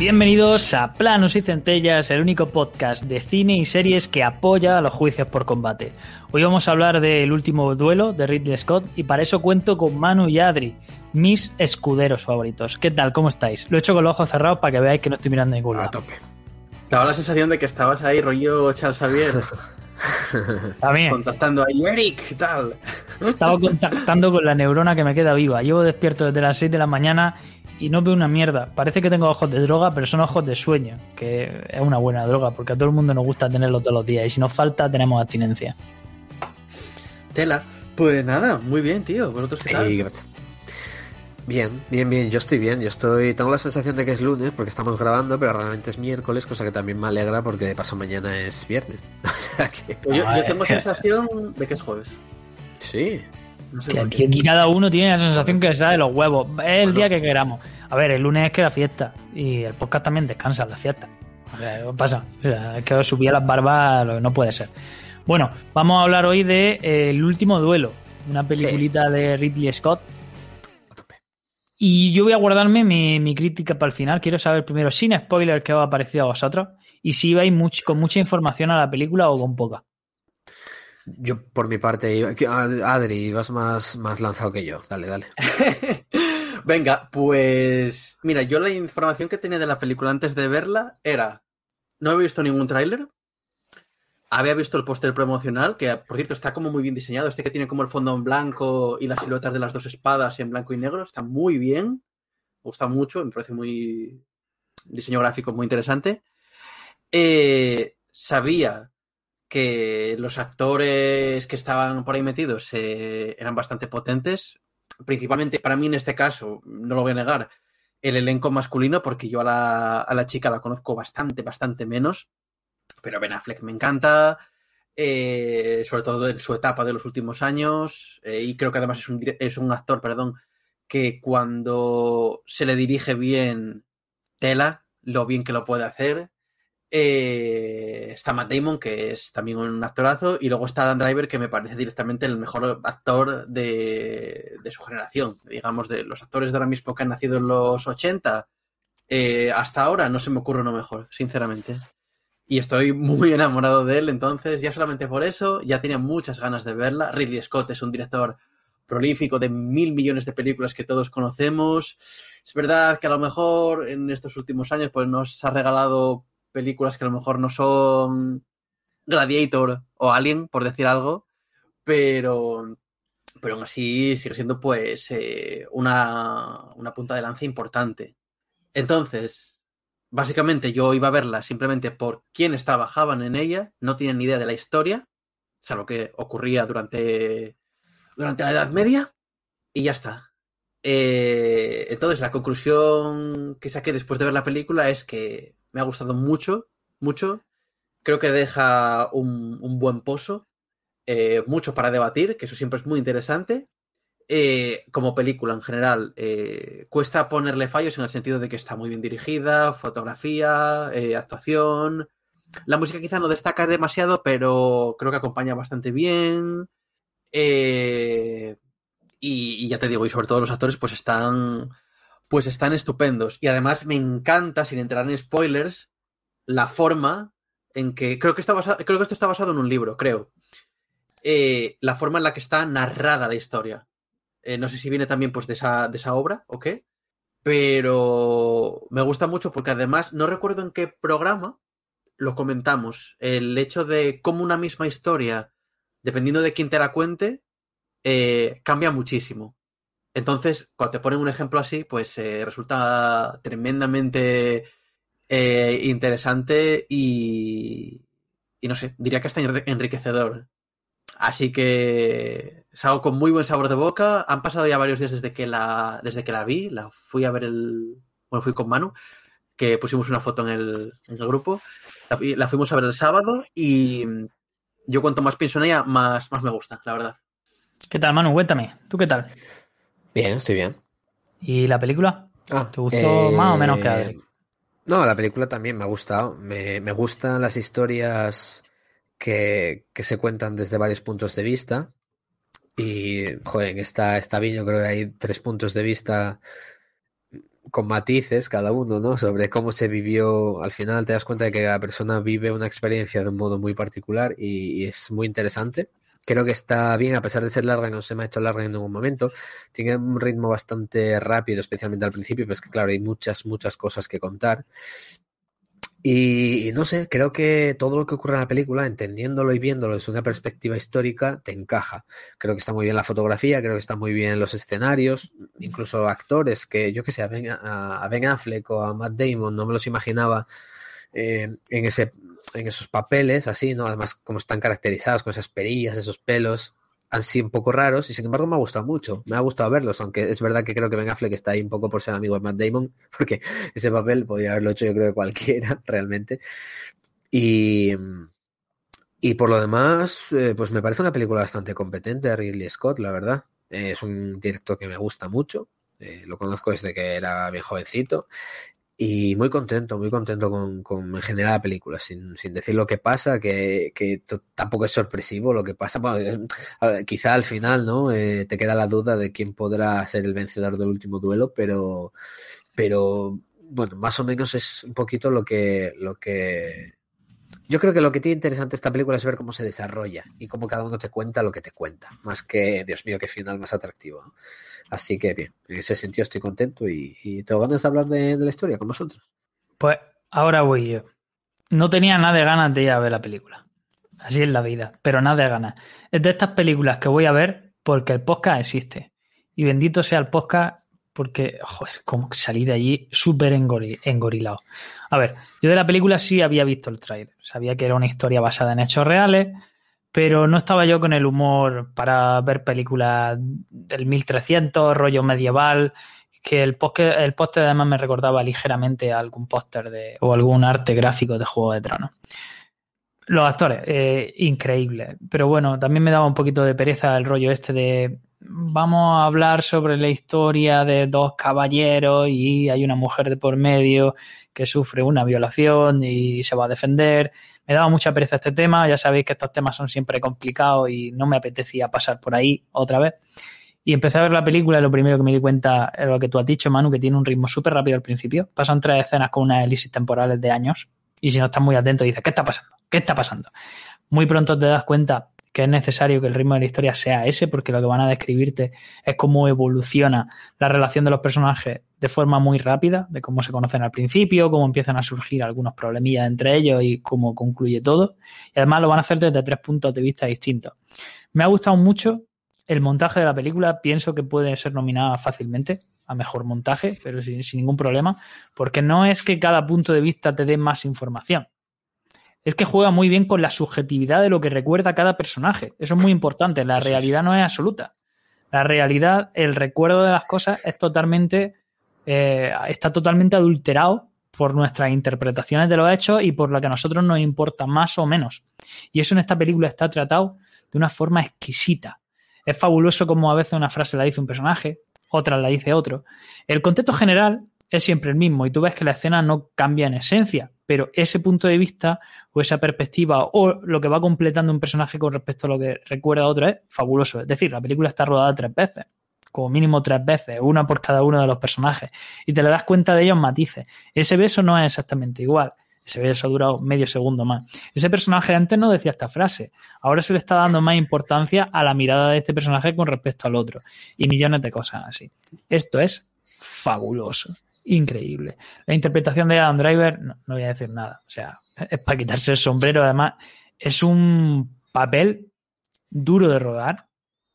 Bienvenidos a Planos y Centellas, el único podcast de cine y series que apoya a los juicios por combate. Hoy vamos a hablar del último duelo de Ridley Scott y para eso cuento con Manu y Adri, mis escuderos favoritos. ¿Qué tal? ¿Cómo estáis? Lo he hecho con los ojos cerrados para que veáis que no estoy mirando ningún lado. A tope. Te daba la sensación de que estabas ahí, rollo Charles Xavier, También. contactando ahí, Eric, ¿qué tal? Estaba contactando con la neurona que me queda viva. Llevo despierto desde las 6 de la mañana y no veo una mierda. Parece que tengo ojos de droga, pero son ojos de sueño, que es una buena droga, porque a todo el mundo nos gusta tenerlo todos los días y si nos falta tenemos abstinencia. Tela. Pues nada, muy bien, tío. ¿Vosotros qué tal? Ey, gracias. Bien, bien, bien, yo estoy bien, yo estoy, tengo la sensación de que es lunes porque estamos grabando, pero realmente es miércoles, cosa que también me alegra porque de paso mañana es viernes. O sea que, Pues yo, Ah, yo tengo sensación de que es jueves. sí, No sé Que por aquí, qué. aquí cada uno tiene la sensación que sea de los huevos. Es el día que queramos. A ver, el lunes es que la fiesta. Y el podcast también descansa en la fiesta. O sea, ¿qué pasa? O sea, es que os subía las barbas, lo que no puede ser. Bueno, vamos a hablar hoy de eh, El último duelo. Una peliculita de Ridley Scott. Y yo voy a guardarme mi, mi crítica para el final. Quiero saber primero, sin spoiler, qué os ha parecido a vosotros. Y si much- con mucha información a la película o con poca. Yo por mi parte, Adri, vas más, más lanzado que yo, dale, dale. Venga, pues mira, yo la información que tenía de la película antes de verla era, no había visto ningún tráiler, había visto el póster promocional, que por cierto está como muy bien diseñado, este que tiene como el fondo en blanco y las siluetas de las dos espadas en blanco y negro, está muy bien, me gusta mucho, me parece muy diseño gráfico muy interesante. Eh, sabía que los actores que estaban por ahí metidos eh, eran bastante potentes, principalmente para mí en este caso, no lo voy a negar, el elenco masculino, porque yo a la, a la chica la conozco bastante, bastante menos, pero Ben Affleck me encanta, eh, sobre todo en su etapa de los últimos años, eh, y creo que además es un, es un actor, perdón, que cuando se le dirige bien, tela, lo bien que lo puede hacer. Eh, está Matt Damon, que es también un actorazo, y luego está Dan Driver, que me parece directamente el mejor actor de, de su generación. Digamos, de los actores de ahora mismo que han nacido en los 80, eh, hasta ahora no se me ocurre uno mejor, sinceramente. Y estoy muy enamorado de él, entonces ya solamente por eso ya tenía muchas ganas de verla. Ridley Scott es un director prolífico de mil millones de películas que todos conocemos. Es verdad que a lo mejor en estos últimos años pues nos ha regalado películas que a lo mejor no son Gladiator o Alien, por decir algo, pero, pero aún así sigue siendo pues eh, una, una punta de lanza importante. Entonces, básicamente yo iba a verla simplemente por quienes trabajaban en ella, no tienen ni idea de la historia, salvo que ocurría durante, durante la Edad Media, y ya está. Eh, entonces, la conclusión que saqué después de ver la película es que me ha gustado mucho, mucho. Creo que deja un, buen pozo, eh, mucho para debatir, que eso siempre es muy interesante. Eh, como película en general, eh, cuesta ponerle fallos en el sentido de que está muy bien dirigida, fotografía, actuación. La música quizá no destaca demasiado, pero creo que acompaña bastante bien. Eh, y, ya te digo, y sobre todo los actores, pues están. Pues están estupendos. Y además me encanta, sin entrar en spoilers, la forma en que. Creo que, está basado, creo que esto está basado en un libro, creo. Eh, la forma en la que está narrada la historia. Eh, no sé si viene también pues, de, esa, de esa obra o qué. Pero me gusta mucho porque además no recuerdo en qué programa lo comentamos. El hecho de cómo una misma historia, dependiendo de quién te la cuente, eh, cambia muchísimo. Entonces, cuando te ponen un ejemplo así, pues eh, resulta tremendamente eh, interesante y, no sé, diría que hasta enriquecedor. Así que salgo con muy buen sabor de boca. Han pasado ya varios días desde que la, desde que la vi. La fui a ver el. Bueno, fui con Manu, que pusimos una foto en el, en el grupo. La, la, fuimos a ver el sábado y yo cuanto más pienso en ella, más, más me gusta, la verdad. ¿Qué tal, Manu? Cuéntame. ¿Tú qué tal? Bien, estoy bien. ¿Y la película? Ah, ¿Te gustó eh, más o menos que Adri? No, la película también me ha gustado. Me, me gustan las historias que, que, se cuentan desde varios puntos de vista. Y, joder, en esta, esta bien, yo creo que hay tres puntos de vista con matices cada uno, ¿no? Sobre cómo se vivió. Al final te das cuenta de que la persona vive una experiencia de un modo muy particular y, y es muy interesante. Creo que está bien, a pesar de ser larga, no se me ha hecho larga en ningún momento. Tiene un ritmo bastante rápido, especialmente al principio, pero es que, claro, hay muchas, muchas cosas que contar. Y, no sé, creo que todo lo que ocurre en la película, entendiéndolo y viéndolo desde una perspectiva histórica, te encaja. Creo que está muy bien la fotografía, creo que está muy bien los escenarios, incluso actores que, yo que sé, a Ben, a ben Affleck o a Matt Damon no me los imaginaba eh, en, ese, en esos papeles, así, ¿no? Además, como están caracterizados con esas perillas, esos pelos, han sido un poco raros y sin embargo me ha gustado mucho, me ha gustado verlos, aunque es verdad que creo que Ben Affleck está ahí un poco por ser amigo de Matt Damon, porque ese papel podría haberlo hecho yo creo que cualquiera realmente. Y, y por lo demás, eh, pues me parece una película bastante competente de Ridley Scott, la verdad. Es un director que me gusta mucho, eh, lo conozco desde que era bien jovencito y muy contento, muy contento con, con en general la película, sin, sin, decir lo que pasa, que, que tampoco es sorpresivo lo que pasa. Bueno, quizá al final, ¿no? Eh, te queda la duda de quién podrá ser el vencedor del último duelo, pero, pero bueno, más o menos es un poquito lo que, lo que. Yo creo que lo que tiene interesante esta película es ver cómo se desarrolla y cómo cada uno te cuenta lo que te cuenta, más que, Dios mío, qué final más atractivo. Así que bien, en ese sentido estoy contento y, y tengo ganas de hablar de, de, la historia con vosotros. Pues ahora voy yo. No tenía nada de ganas de ir a ver la película. Así es la vida, pero nada de ganas. Es de estas películas que voy a ver porque el podcast existe. Y bendito sea el podcast porque, joder, como salí de allí súper engorilado. A ver, yo de la película sí había visto el trailer. Sabía que era una historia basada en hechos reales pero no estaba yo con el humor para ver películas del 1300, rollo medieval, que el póster el póster además me recordaba ligeramente a algún póster de o algún arte gráfico de Juego de Tronos. Los actores, eh, increíble. Pero bueno, también me daba un poquito de pereza el rollo este de vamos a hablar sobre la historia de dos caballeros y hay una mujer de por medio que sufre una violación y se va a defender. Me daba mucha pereza este tema, ya sabéis que estos temas son siempre complicados y no me apetecía pasar por ahí otra vez. Y empecé a ver la película y lo primero que me di cuenta es lo que tú has dicho, Manu, que tiene un ritmo súper rápido al principio. Pasan tres escenas con unas elipsis temporales de años y si no estás muy atento dices, ¿qué está pasando? ¿Qué está pasando? Muy pronto te das cuenta que es necesario que el ritmo de la historia sea ese, porque lo que van a describirte es cómo evoluciona la relación de los personajes de forma muy rápida, de cómo se conocen al principio, cómo empiezan a surgir algunos problemillas entre ellos y cómo concluye todo. Y además lo van a hacer desde tres puntos de vista distintos. Me ha gustado mucho el montaje de la película, pienso que puede ser nominada fácilmente a mejor montaje, pero sin, sin ningún problema, porque no es que cada punto de vista te dé más información es que juega muy bien con la subjetividad de lo que recuerda cada personaje. Eso es muy importante. La realidad no es absoluta. La realidad, el recuerdo de las cosas es totalmente, eh, está totalmente adulterado por nuestras interpretaciones de los hechos y por lo que a nosotros nos importa más o menos. Y eso en esta película está tratado de una forma exquisita. Es fabuloso como a veces una frase la dice un personaje, otra la dice otro. El contexto general es siempre el mismo y tú ves que la escena no cambia en esencia, pero ese punto de vista o esa perspectiva o lo que va completando un personaje con respecto a lo que recuerda otro es fabuloso. Es decir, la película está rodada tres veces, como mínimo tres veces, una por cada uno de los personajes, y te le das cuenta de ellos matices. Ese beso no es exactamente igual. Ese beso ha durado medio segundo más. Ese personaje antes no decía esta frase. Ahora se le está dando más importancia a la mirada de este personaje con respecto al otro. Y millones de cosas así. Esto es fabuloso increíble. La interpretación de Adam Driver, no, no, voy a decir nada. O sea, es para quitarse el sombrero. Además, es un papel duro de rodar.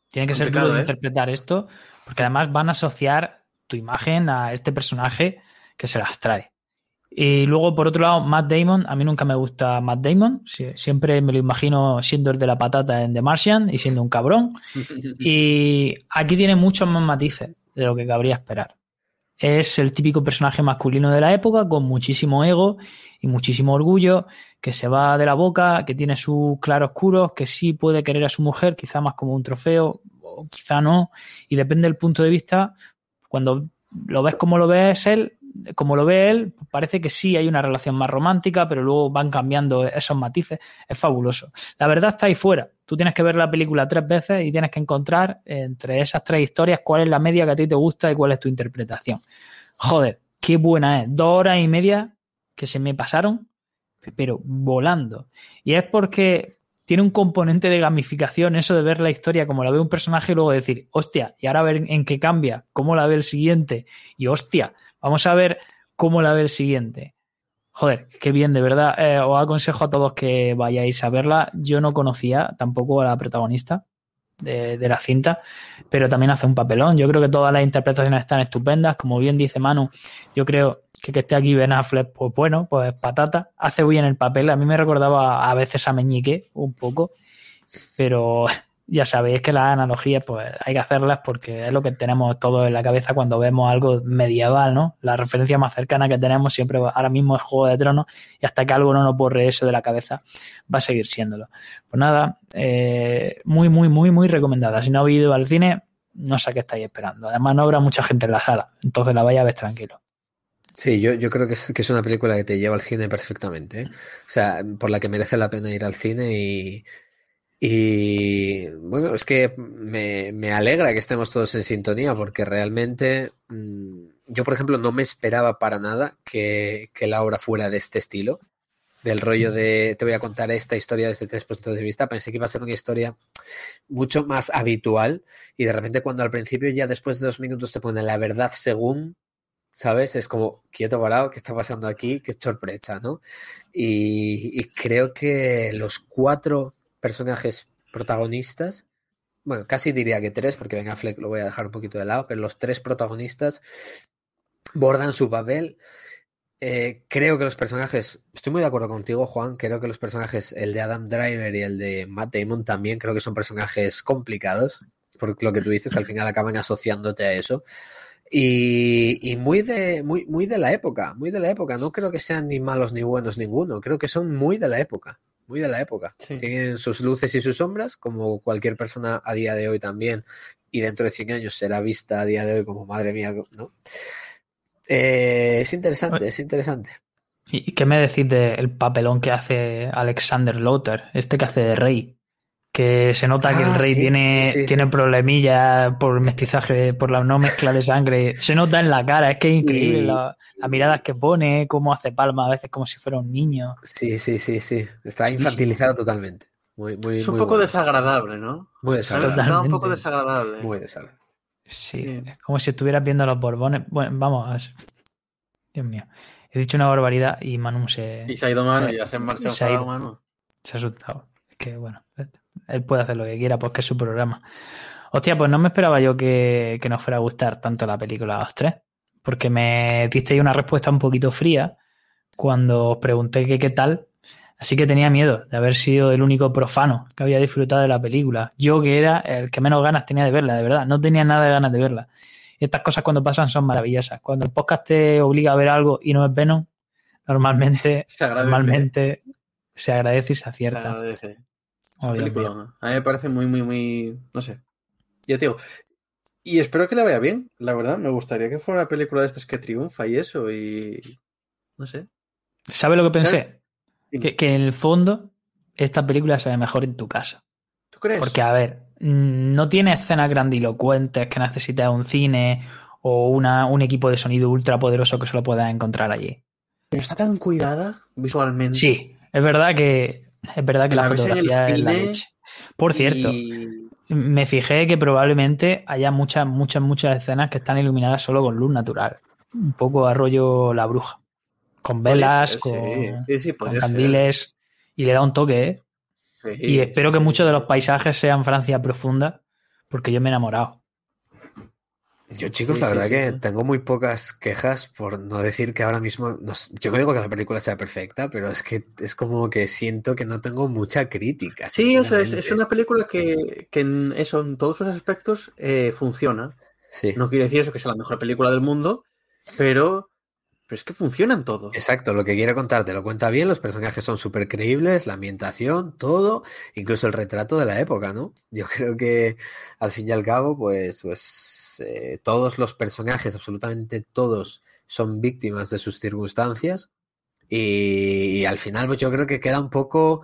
Tiene que ser duro de ¿eh? interpretar esto, porque además van a asociar tu imagen a este personaje que se las trae. Y luego, por otro lado, Matt Damon. A mí nunca me gusta Matt Damon. Siempre me lo imagino siendo el de la patata en The Martian y siendo un cabrón. Y aquí tiene muchos más matices de lo que cabría esperar. Es el típico personaje masculino de la época con muchísimo ego y muchísimo orgullo, que se va de la boca, que tiene sus claroscuros, que sí puede querer a su mujer, quizá más como un trofeo, o quizá no, y depende del punto de vista, cuando lo ves como lo ves él, como lo ve él, parece que sí hay una relación más romántica, pero luego van cambiando esos matices. Es fabuloso. La verdad está ahí fuera. Tú tienes que ver la película tres veces y tienes que encontrar entre esas tres historias cuál es la media que a ti te gusta y cuál es tu interpretación. Joder, qué buena es. Dos horas y media que se me pasaron, pero volando. Y es porque tiene un componente de gamificación, eso de ver la historia como la ve un personaje y luego decir, hostia, y ahora ver en qué cambia, cómo la ve el siguiente, y hostia, Vamos a ver cómo la ve el siguiente. Joder, qué bien, de verdad. Eh, os aconsejo a todos que vayáis a verla. Yo no conocía tampoco a la protagonista de, la cinta, pero también hace un papelón. Yo creo que todas las interpretaciones están estupendas. Como bien dice Manu, yo creo que que esté aquí Ben Affleck, pues bueno, pues patata. Hace bien el papel. A mí me recordaba a veces a Meñique un poco, pero ya sabéis que las analogías pues hay que hacerlas porque es lo que tenemos todo en la cabeza cuando vemos algo medieval, ¿no? La referencia más cercana que tenemos siempre ahora mismo es Juego de Tronos y hasta que algo no nos borre eso de la cabeza va a seguir siéndolo. Pues nada, eh, muy, muy, muy, muy recomendada. Si no habéis ido al cine, no sé qué estáis esperando. Además no habrá mucha gente en la sala, entonces la vaya a ver tranquilo. Sí, yo, yo creo que es, que es una película que te lleva al cine perfectamente. ¿eh? O sea, por la que merece la pena ir al cine y y bueno, es que me, me, alegra que estemos todos en sintonía porque realmente mm, yo, por ejemplo, no me esperaba para nada que, que, la obra fuera de este estilo, del rollo de te voy a contar esta historia desde tres puntos de vista. Pensé que iba a ser una historia mucho más habitual y de repente cuando al principio ya después de dos minutos te pone la verdad según, ¿sabes? Es como, quieto parado, ¿qué está pasando aquí? Qué sorpresa, ¿no? Y creo que los cuatro personajes protagonistas, bueno, casi diría que tres, porque venga Fleck lo voy a dejar un poquito de lado, pero los tres protagonistas bordan su papel. Eh, creo que los personajes, estoy muy de acuerdo contigo, Juan, creo que los personajes, el de Adam Driver y el de Matt Damon también, creo que son personajes complicados, por lo que tú dices, que al final acaban asociándote a eso. Y, y, muy de muy, muy de la época, muy de la época. No creo que sean ni malos ni buenos ninguno, creo que son muy de la época muy de la época. Tienen sus luces y sus sombras, como cualquier persona a día de hoy también, y dentro de 100 años será vista a día de hoy como madre mía, ¿no? Eh, es interesante, es interesante. ¿Y qué me decís del papelón que hace Alexander Lothar, este que hace de rey? Que se nota que el ah, rey tiene, tiene problemillas por mestizaje, por la no mezcla de sangre. Se nota en la cara, es que es increíble la, las miradas que pone, cómo hace palma a veces como si fuera un niño. Sí, sí, sí, sí. Está infantilizado totalmente. Muy, muy, es un poco desagradable, ¿no? Muy desagradable. un poco desagradable. Muy desagradable. Sí, es como si estuvieras viendo los Borbones. Bueno, vamos, Dios mío. He dicho una barbaridad y Manu se. Y se ha ido Manu, ya se ha marchado se ha, ido, Manu. Se ha asustado. Es que, bueno, él puede hacer lo que quiera porque es su programa. Hostia, pues no me esperaba yo que, que nos fuera a gustar tanto la película a los tres porque me disteis una respuesta un poquito fría cuando os pregunté qué tal. Así que tenía miedo de haber sido el único profano que había disfrutado de la película. Yo que era el que menos ganas tenía de verla, de verdad. No tenía nada de ganas de verla. Y estas cosas cuando pasan son maravillosas. Cuando el podcast te obliga a ver algo y no es Venom, normalmente se normalmente se agradece y se acierta. Se agradece. Oh, película, a mí me parece muy, muy, muy. No sé. Ya te digo, y espero que le vaya bien, la verdad. Me gustaría que fuera una película de estas que triunfa y eso. Y. No sé. ¿Sabe lo que pensé? Que, en el fondo esta película se ve mejor en tu casa. ¿Tú crees? Porque, a ver, no tiene escenas grandilocuentes que necesites un cine o una, un equipo de sonido ultra poderoso que solo puedas encontrar allí. Pero está tan cuidada visualmente. Sí, es verdad que es verdad que la, fotografía es la leche. Por cierto, me fijé que probablemente haya muchas, muchas, muchas escenas que están iluminadas solo con luz natural. Un poco arroyo la bruja. Con velas, con, candiles. Y le da un toque, ¿eh? y espero que muchos de los paisajes sean Francia profunda, porque yo me he enamorado. Yo, chicos, Sí, la sí, verdad sí, que tengo muy pocas quejas por no decir que ahora mismo. no sé, yo no digo que la película sea perfecta, pero es que es como que siento que no tengo mucha crítica. Sí, eso es, es una película que, que en eso, en todos sus aspectos, eh, funciona. No quiere decir eso que sea la mejor película del mundo, pero, pero es que funciona en todo. Exacto, lo que quiere contar te lo cuenta bien, los personajes son súper creíbles, la ambientación, todo, incluso el retrato de la época, ¿no? Yo creo que al fin y al cabo, pues, pues eh, todos los personajes, absolutamente todos, son víctimas de sus circunstancias y, y al final, pues yo creo que queda un poco,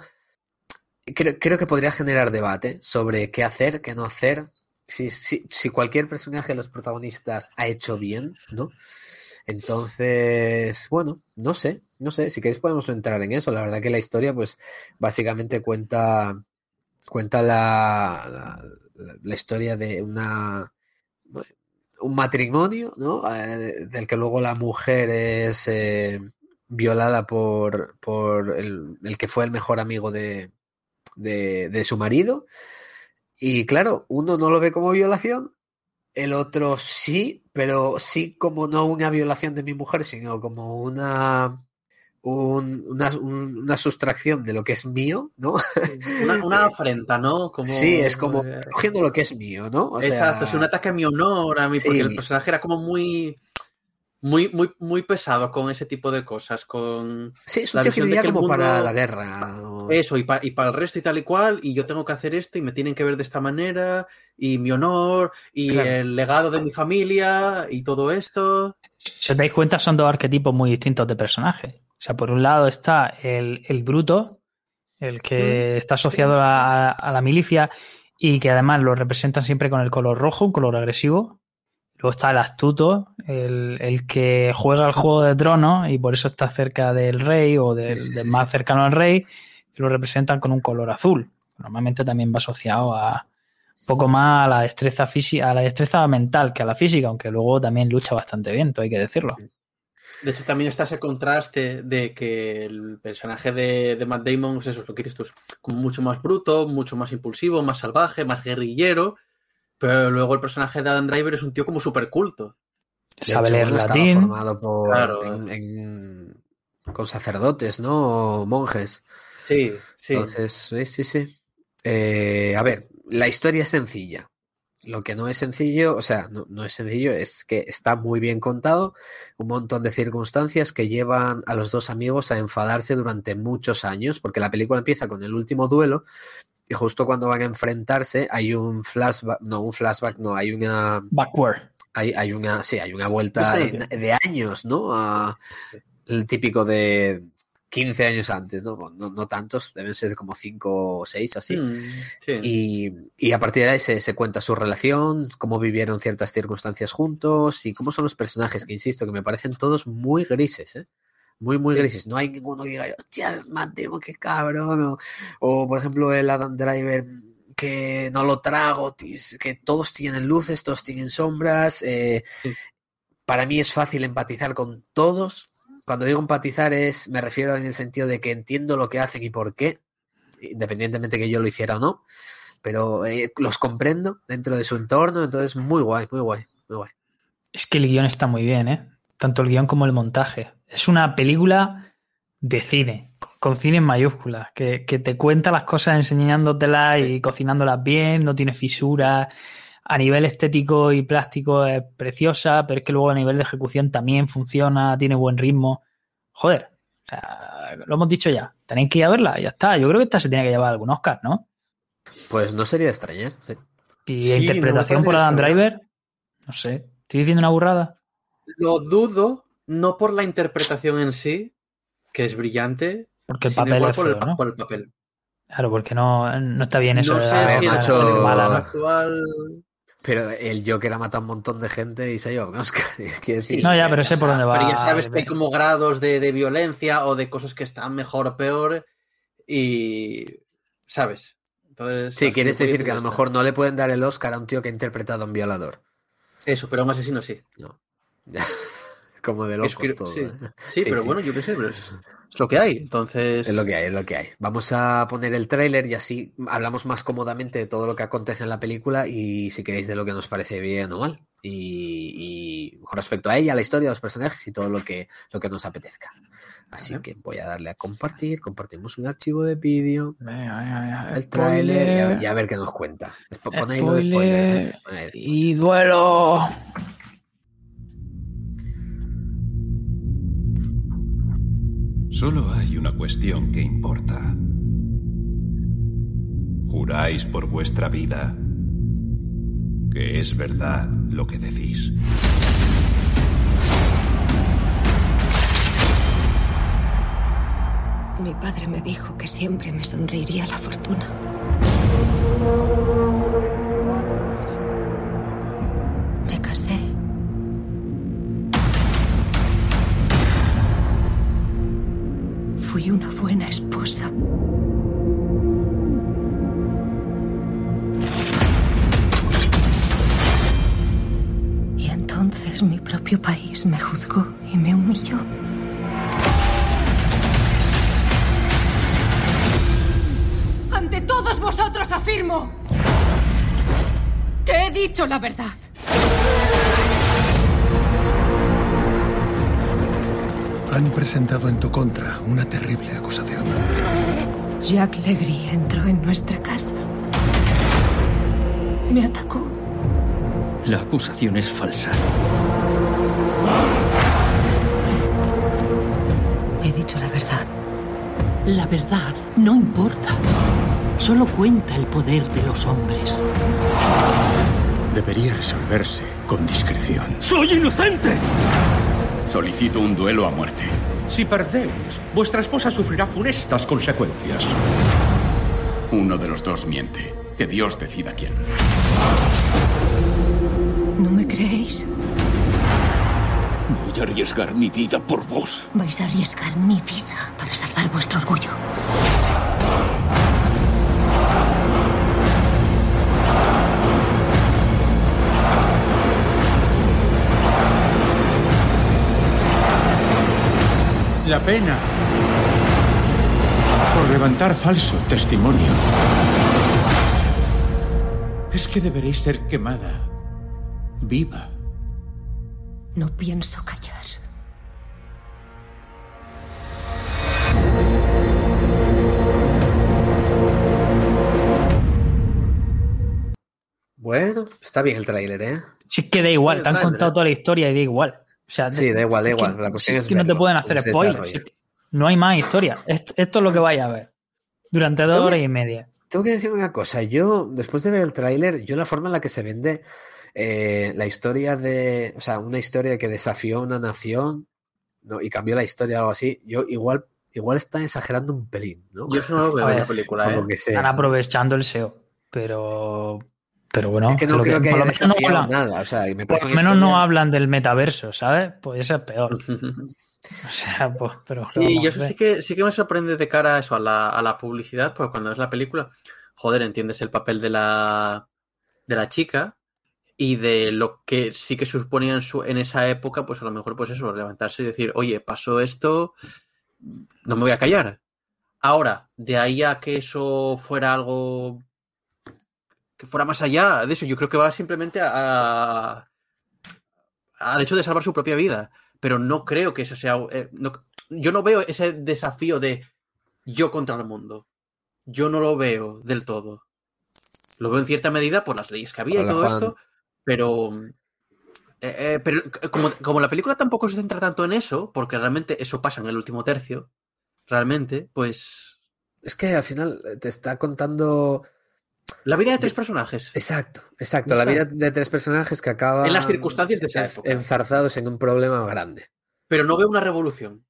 creo, creo que podría generar debate sobre qué hacer, qué no hacer, si, si, si cualquier personaje de los protagonistas ha hecho bien, ¿no? Entonces, bueno, no sé, no sé, si queréis podemos entrar en eso. La verdad que la historia, pues, básicamente cuenta, cuenta la, la, historia de una, un matrimonio, ¿no? Eh, del que luego la mujer es eh, violada por, por el, el que fue el mejor amigo de, de, de su marido. Y claro, uno no lo ve como violación, el otro sí, pero sí como no una violación de mi mujer, sino como una, un- una, un- una sustracción de lo que es mío, ¿no? Una, una afrenta, ¿no? Como, Sí, es como eh, cogiendo lo que es mío, ¿no? O sea, Exacto, es un ataque a mi honor, a mí, porque el personaje era como muy, muy, muy, muy pesado con ese tipo de cosas, con sí, es la un tío que vivía como para la guerra. o- eso, y, pa- y para el resto y tal y cual, y yo tengo que hacer esto y me tienen que ver de esta manera, y mi honor, y Claro. el legado de mi familia, y todo esto. Si os dais cuenta, son dos arquetipos muy distintos de personajes. O sea, por un lado está el, el bruto, el que está asociado a la milicia y que además lo representan siempre con el color rojo, un color agresivo. Luego está el astuto, el, el que juega el juego de tronos y por eso está cerca del rey o del, Sí, sí, del sí, más cercano al rey, que lo representan con un color azul. Normalmente también va asociado a un poco más a la destreza física, a la destreza mental que a la física, aunque luego también lucha bastante bien, todo hay que decirlo. De hecho, también está ese contraste de que el personaje de, de Matt Damon, pues eso es lo que dices tú, es como mucho más bruto, mucho más impulsivo, más salvaje, más guerrillero, pero luego el personaje de Adam Driver es un tío como súper culto. Sabe hecho, leer latín. formado por, Claro. en- en- con sacerdotes, ¿no? O monjes. Sí, sí. Entonces, sí, sí, sí. Eh, a ver, la historia es sencilla. Lo que no es sencillo, o sea, no, no es sencillo, es que está muy bien contado, un montón de circunstancias que llevan a los dos amigos a enfadarse durante muchos años, porque la película empieza con el último duelo y justo cuando van a enfrentarse hay un flashback, no, un flashback, no, hay una, Backward. hay, hay una, sí, hay una vuelta de años, ¿no? A- el típico de 15 años antes, ¿no? No, no tantos, deben ser como 5 o 6 así. Mm, sí. Y, y a partir de ahí se, se cuenta su relación, cómo vivieron ciertas circunstancias juntos y cómo son los personajes, que insisto, que me parecen todos muy grises, ¿eh? Muy, muy grises. No hay ninguno que diga, hostia, Matt Damon, qué cabrón. O, o, por ejemplo, el Adam Driver, que no lo trago, tis- que todos tienen luces, todos tienen sombras. eh, Sí. Para mí es fácil empatizar con todos. Cuando digo empatizar es, me refiero en el sentido de que entiendo lo que hacen y por qué, independientemente que yo lo hiciera o no, pero eh, los comprendo dentro de su entorno, entonces muy guay, muy guay, muy guay. Es que el guion está muy bien, ¿eh? Tanto el guion como el montaje. Es una película de cine, con cine en mayúsculas, que, que te cuenta las cosas enseñándotelas y cocinándolas bien, no tiene fisuras. A nivel estético y plástico es preciosa, pero es que luego a nivel de ejecución también funciona, tiene buen ritmo. Joder, o sea, lo hemos dicho ya. Tenéis que ir a verla, ya está. Yo creo que esta se tiene que llevar algún Oscar, ¿no? Pues no sería de extrañar. sí. Y Sí, interpretación no por Adam Driver, no sé. ¿Estoy diciendo una burrada? Lo dudo, no por la interpretación en sí, que es brillante, Porque el sino papel igual es por, el, ¿no? por el papel. Claro, porque no, no está bien eso. no sé si macho, actual... Pero el Joker ha matado a un montón de gente y se ha llevado un Oscar. Es que decir, No, ya, pero sé por dónde va. Pero ya sabes que hay como grados de, de violencia o de cosas que están mejor o peor y... ¿Sabes? Entonces, Sí, quieres decir que a lo mejor no le pueden dar el Oscar a un tío que ha interpretado a un violador. Eso, pero a un asesino sí. No. Como de Es locos que- todo. sí. ¿eh? Sí, Sí, pero sí. bueno, yo qué sé, pero es- Es lo que hay, entonces... Es lo que hay, es lo que hay. Vamos a poner el tráiler y así hablamos más cómodamente de todo lo que acontece en la película y si queréis de lo que nos parece bien o mal. Y, y con respecto a ella, la historia, los personajes y todo lo que, lo que nos apetezca. Así que voy a darle a compartir, compartimos un archivo de vídeo, el tráiler y, a- y a ver qué nos cuenta. Pon ahí lo de spoiler, ¿eh? Ahí. Y duelo. Solo hay una cuestión que importa. Juráis por vuestra vida que es verdad lo que decís. Mi padre me dijo que siempre me sonreiría la fortuna. Propio país me juzgó y me humilló. Ante todos vosotros afirmo que he dicho la verdad. Han presentado en tu contra una terrible acusación. Jacques Legris entró en nuestra casa. Me atacó. La acusación es falsa. La verdad no importa. Solo cuenta el poder de los hombres. Debería resolverse con discreción. ¡Soy inocente! Solicito un duelo a muerte. Si perdéis, vuestra esposa sufrirá funestas consecuencias. Uno de los dos miente. Que Dios decida quién. ¿No me creéis? Voy a arriesgar mi vida por vos. Vais a arriesgar mi vida vuestro orgullo. La pena. Por levantar falso testimonio. Es que deberéis ser quemada. Viva. No pienso callar. Bueno, está bien el tráiler, ¿eh? Si es que da igual, Sí, te han contado toda la historia y da igual. O sea, Sí, da igual, da que- igual. La cuestión es es que no te pueden hacer spoilers. No hay más historia. Esto, esto es lo que vais a ver. Durante dos horas y media. Tengo que decir una cosa. Yo, después de ver el tráiler, yo la forma en la que se vende eh, la historia de, o sea, una historia que desafió a una nación ¿no? y cambió la historia o algo así, yo igual, igual está exagerando un pelín, ¿no? Yo eso no lo veo A en la película, ¿eh? que. Están aprovechando el SEO. Pero. Pero bueno, Es que no lo creo que por lo haya menos no hablan- nada. O sea, y me Por lo menos no hablan del metaverso, ¿sabes? Pues eso es peor. O sea, pues, pero. ¿qué Sí, vamos yo eso sí que, sí que me sorprende de cara a eso, a la, a la publicidad, porque cuando ves la película, joder, entiendes el papel de la, de la chica y de lo que sí que suponía en, su, en esa época, pues a lo mejor, pues eso, levantarse y decir, oye, pasó esto, no me voy a callar. Ahora, de ahí a que eso fuera algo que fuera más allá de eso, yo creo que va simplemente a, a- al hecho de salvar su propia vida. Pero no creo que eso sea. eh, no- yo no veo ese desafío de yo contra el mundo. Yo no lo veo del todo. Lo veo en cierta medida por las leyes que había Hola, y todo Juan. esto. Pero. eh, eh, pero como, como la película tampoco se centra tanto en eso, porque realmente eso pasa en el último tercio, realmente, pues. Es que al final te está contando. La vida de tres personajes. Exacto, exacto. La vida de tres personajes que acaban. En las circunstancias de esa época. Enzarzados en un problema grande. Pero no veo una revolución,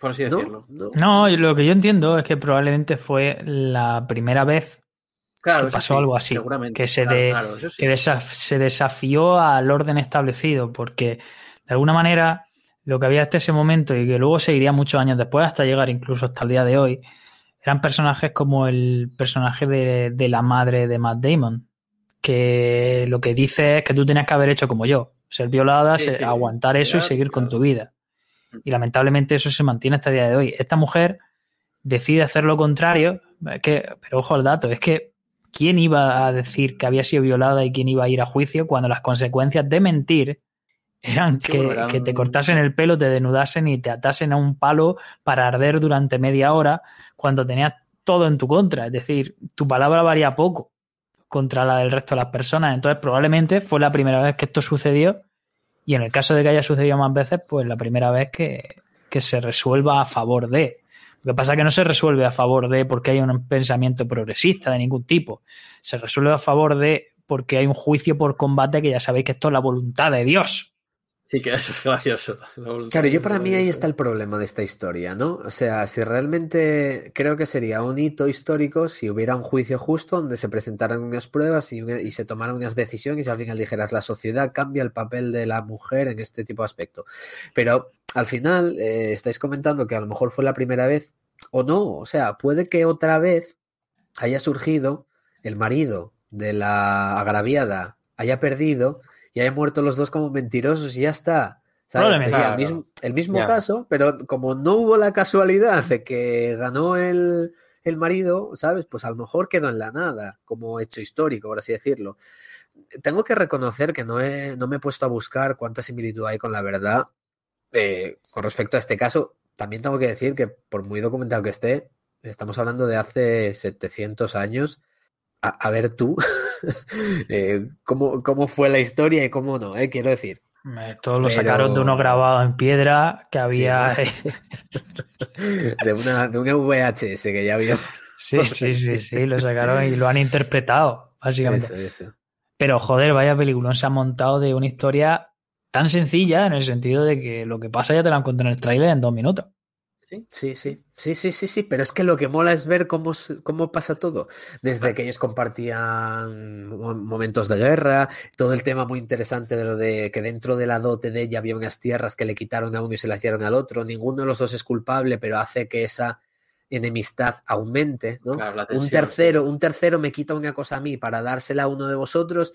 por así decirlo. No, no. Lo que yo entiendo es que probablemente fue la primera vez Claro, que pasó sí, algo así, seguramente. que se Claro, de- claro, eso sí. que desaf- se desafió al orden establecido, porque de alguna manera lo que había hasta ese momento y que luego seguiría muchos años después, hasta llegar incluso hasta el día de hoy, eran personajes como el personaje de, de la madre de Matt Damon, que lo que dice es que tú tenías que haber hecho como yo, ser violada, Sí, ser- sí, aguantar eso y claro, seguir con tu vida. Y lamentablemente eso se mantiene hasta el día de hoy. Esta mujer decide hacer lo contrario, que, pero ojo al dato, es que ¿quién iba a decir que había sido violada y quién iba a ir a juicio cuando las consecuencias de mentir eran que, bueno, eran- que te cortasen el pelo, te denudasen y te atasen a un palo para arder durante media hora cuando tenías todo en tu contra? Es decir, tu palabra varía poco contra la del resto de las personas. Entonces, probablemente fue la primera vez que esto sucedió y en el caso de que haya sucedido más veces, pues la primera vez que, que se resuelva a favor de. Lo que pasa es que no se resuelve a favor de porque hay un pensamiento progresista de ningún tipo. Se resuelve a favor de porque hay un juicio por combate que ya sabéis que esto es la voluntad de Dios. Sí, que eso es gracioso. Claro, yo para mí ahí está el problema de esta historia, ¿no? O sea, si realmente creo que sería un hito histórico si hubiera un juicio justo donde se presentaran unas pruebas y, una- y se tomaran unas decisiones y al final dijeras la sociedad cambia el papel de la mujer en este tipo de aspecto. Pero al final eh, estáis comentando que a lo mejor fue la primera vez o no, o sea, puede que otra vez haya surgido el marido de la agraviada, haya perdido y haya muerto los dos como mentirosos y ya está. ¿Sabes? Sería el Claro. mismo, el mismo Ya. caso, pero como no hubo la casualidad de que ganó el, el marido, ¿sabes? Pues a lo mejor quedó en la nada, como hecho histórico, por así decirlo. Tengo que reconocer que no, he, no me he puesto a buscar cuánta similitud hay con la verdad eh, con respecto a este caso. También tengo que decir que por muy documentado que esté, estamos hablando de hace 700 años. A, a ver tú, eh, ¿cómo, cómo fue la historia y cómo no, eh? quiero decir. Esto lo Pero- sacaron de uno grabado en piedra que había. De, una, de un VHS que ya había. Sí, sí, sí, sí, lo sacaron y lo han interpretado, básicamente. Eso, eso. Pero joder, vaya peliculón se ha montado de una historia tan sencilla en el sentido de que lo que pasa ya te lo han contado en el tráiler en dos minutos. Sí, sí, sí, sí, sí, sí, pero es que lo que mola es ver cómo, cómo pasa todo. Desde que ellos compartían mo- momentos de guerra, todo el tema muy interesante de lo de que dentro de la dote de ella había unas tierras que le quitaron a uno y se las dieron al otro. Ninguno de los dos es culpable, pero hace que esa enemistad aumente, ¿no? Claro, un tercero, un tercero me quita una cosa a mí para dársela a uno de vosotros